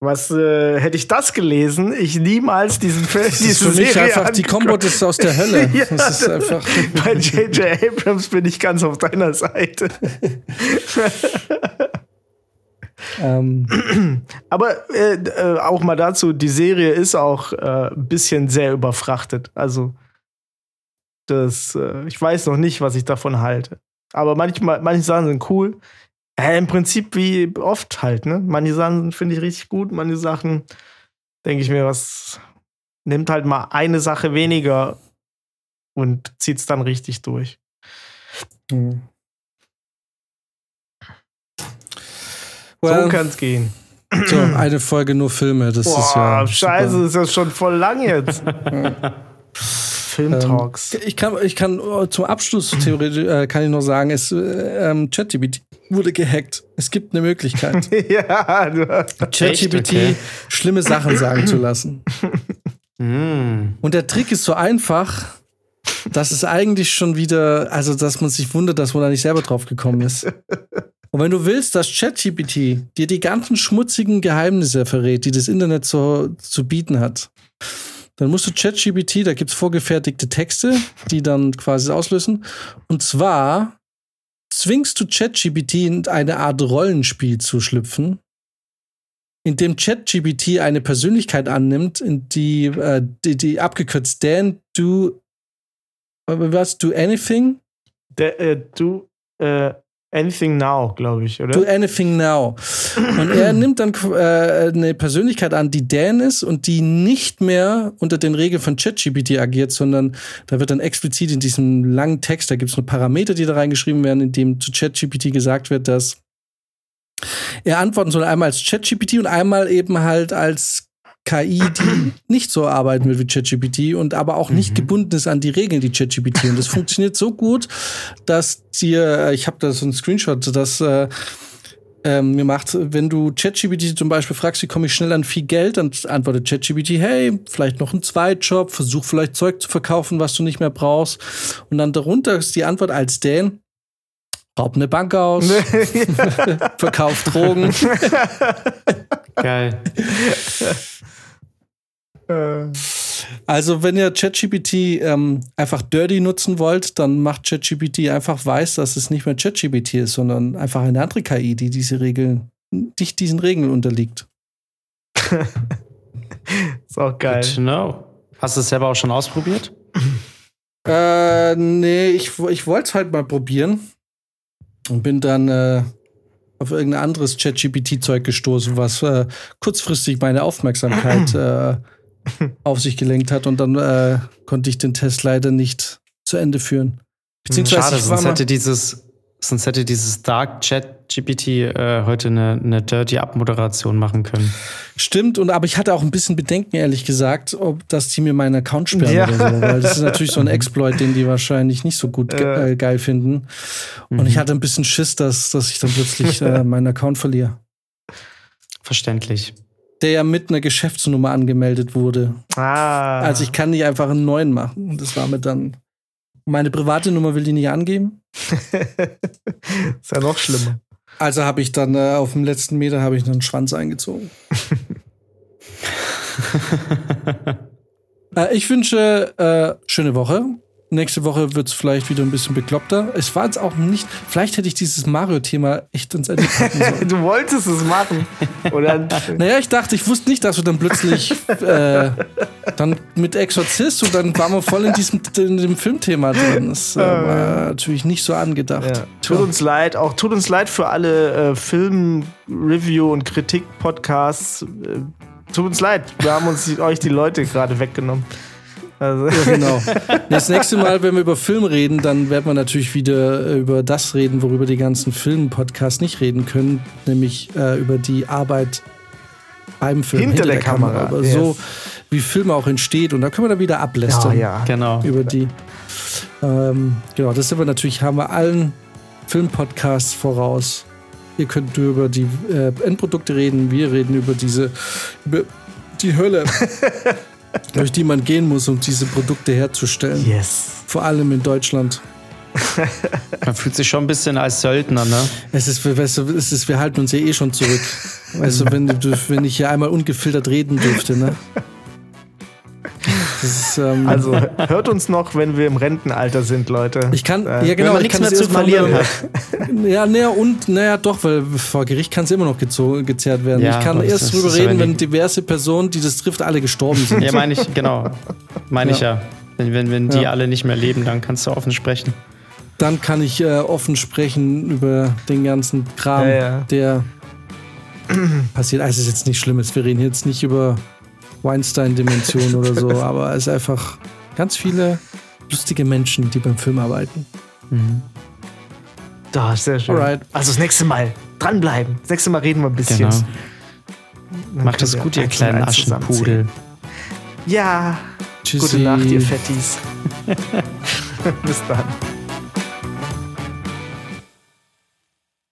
Was äh, hätte ich das gelesen? Ich niemals diesen Film. Das ist für mich Serie einfach die Combo ist aus der Hölle. (laughs) ja, das ist einfach bei J.J. Abrams bin ich ganz auf deiner Seite. (laughs) Ähm. (clears throat) Aber äh, äh, auch mal dazu, die Serie ist auch äh, ein bisschen sehr überfrachtet. Also, das, äh, ich weiß noch nicht, was ich davon halte. Aber manchmal, manche Sachen sind cool. Im Prinzip wie oft halt, ne? Manche Sachen finde ich richtig gut, manche Sachen denke ich mir, was nimmt halt mal eine Sache weniger und zieht es dann richtig durch. Mhm. Well, so kann es gehen. So, eine Folge nur Filme, das Boah, ist ja. Scheiße, super. ist das schon voll lang jetzt. (laughs) Filmtalks. Ähm, ich kann, ich kann oh, zum Abschluss theoretisch äh, kann ich nur sagen, es äh, ähm, ChatGPT wurde gehackt. Es gibt eine Möglichkeit. (laughs) ja, ChatGPT okay. schlimme Sachen sagen zu lassen. Mm. Und der Trick ist so einfach, dass es eigentlich schon wieder, also dass man sich wundert, dass man da nicht selber drauf gekommen ist. (laughs) Und wenn du willst, dass ChatGPT dir die ganzen schmutzigen Geheimnisse verrät, die das Internet zu, zu bieten hat, dann musst du ChatGPT, da gibt es vorgefertigte Texte, die dann quasi auslösen. Und zwar zwingst du ChatGPT in eine Art Rollenspiel zu schlüpfen, in dem ChatGPT eine Persönlichkeit annimmt, in die, äh, die, die abgekürzt Dan, do, äh, was, do anything? Der, äh, du, äh, Anything Now, glaube ich, oder? Do Anything Now. Und er nimmt dann äh, eine Persönlichkeit an, die Dan ist und die nicht mehr unter den Regeln von ChatGPT agiert, sondern da wird dann explizit in diesem langen Text, da gibt es nur Parameter, die da reingeschrieben werden, in dem zu ChatGPT gesagt wird, dass er antworten soll einmal als ChatGPT und einmal eben halt als KI, die (clears throat) nicht so arbeiten will wie ChatGPT und aber auch nicht mhm. gebunden ist an die Regeln, die ChatGPT. Und das funktioniert so gut, dass dir, ich habe da so einen Screenshot, das äh, ähm, gemacht, wenn du ChatGPT zum Beispiel fragst, wie komme ich schnell an viel Geld, dann antwortet ChatGPT, hey, vielleicht noch ein Zweitjob, versuch vielleicht Zeug zu verkaufen, was du nicht mehr brauchst. Und dann darunter ist die Antwort als Dan, raub eine Bank aus, (laughs) verkauf Drogen. (laughs) Geil. (laughs) Also, wenn ihr ChatGPT ähm, einfach dirty nutzen wollt, dann macht ChatGPT einfach weiß, dass es nicht mehr ChatGPT ist, sondern einfach eine andere KI, die diese Regeln, nicht diesen Regeln unterliegt. (laughs) ist auch geil. Good to know. Hast du es selber auch schon ausprobiert? Äh, nee, ich, ich wollte es halt mal probieren und bin dann äh, auf irgendein anderes ChatGPT-Zeug gestoßen, was äh, kurzfristig meine Aufmerksamkeit (clears throat) äh, (laughs) auf sich gelenkt hat und dann äh, konnte ich den Test leider nicht zu Ende führen. Beziehungsweise Schade, sonst hätte dieses sonst hätte dieses Dark Chat GPT äh, heute eine, eine Dirty Abmoderation machen können. Stimmt, und aber ich hatte auch ein bisschen Bedenken, ehrlich gesagt, ob dass die mir meinen Account sperren ja. oder so, weil das ist natürlich so ein Exploit, den die wahrscheinlich nicht so gut äh, geil finden. Und mhm. ich hatte ein bisschen Schiss, dass, dass ich dann plötzlich äh, meinen Account verliere. Verständlich der ja mit einer Geschäftsnummer angemeldet wurde. Ah. Also ich kann nicht einfach einen neuen machen. Und das war mir dann. Meine private Nummer will die nicht angeben. (laughs) ist ja noch schlimmer. Also habe ich dann äh, auf dem letzten Meter habe ich einen Schwanz eingezogen. (laughs) äh, ich wünsche äh, schöne Woche. Nächste Woche wird es vielleicht wieder ein bisschen bekloppter. Es war jetzt auch nicht. Vielleicht hätte ich dieses Mario-Thema echt ins Ende packen (laughs) sollen. du wolltest es machen. Oder? (laughs) naja, ich dachte, ich wusste nicht, dass wir dann plötzlich äh, dann mit Exorzist und dann waren wir voll in diesem in dem Filmthema drin. Das äh, war natürlich nicht so angedacht. Ja. Tut uns leid, auch tut uns leid für alle äh, Film-Review- und Kritik-Podcasts. Äh, tut uns leid, wir haben uns euch die Leute gerade weggenommen. Also. Ja, genau. (laughs) Das nächste Mal, wenn wir über Film reden, dann werden wir natürlich wieder über das reden, worüber die ganzen Film-Podcasts nicht reden können, nämlich äh, über die Arbeit beim Film. Hinter, hinter der, der, Kamera. Kamera. Aber yes. so, wie Film auch entsteht. Und da können wir dann wieder ablästern. Ja, ja. Genau. Über die. Ähm, genau, das sind wir natürlich, haben wir allen Film-Podcasts voraus. Ihr könnt über die äh, Endprodukte reden, wir reden über diese, über die Hölle. (laughs) durch die man gehen muss, um diese Produkte herzustellen. Yes. Vor allem in Deutschland. (laughs) Man fühlt sich schon ein bisschen als Söldner, ne? Es ist, weißt du, es ist wir halten uns ja eh schon zurück. Weißt du, wenn, wenn ich hier einmal ungefiltert reden dürfte, ne? Ist, ähm, also hört uns noch, wenn wir im Rentenalter sind, Leute. Ich kann, äh, ja genau, ich kann nichts mehr zu verlieren. (laughs) Ja, naja, und naja, doch, weil vor Gericht kann es immer noch gezerrt werden. Ja, ich kann erst drüber reden, wenn diverse Personen, die das trifft, alle gestorben sind. Ja, meine ich, genau. Meine ja. ich ja. Wenn, wenn, wenn die ja. alle nicht mehr leben, dann kannst du offen sprechen. Dann kann ich äh, offen sprechen über den ganzen Kram, der (clears throat) passiert. Also, es ist jetzt nicht schlimm. Wir reden jetzt nicht über Weinstein-Dimension oder so, (laughs) aber es ist einfach ganz viele lustige Menschen, die beim Film arbeiten. Mhm. Da, sehr schön. Alright. Also das nächste Mal dranbleiben. Das nächste Mal reden wir ein bisschen. Genau. Macht das gut, ihr kleinen Aschenpudel. Ja. Tschüssi. Gute Nacht, ihr Fettis. (laughs) Bis dann.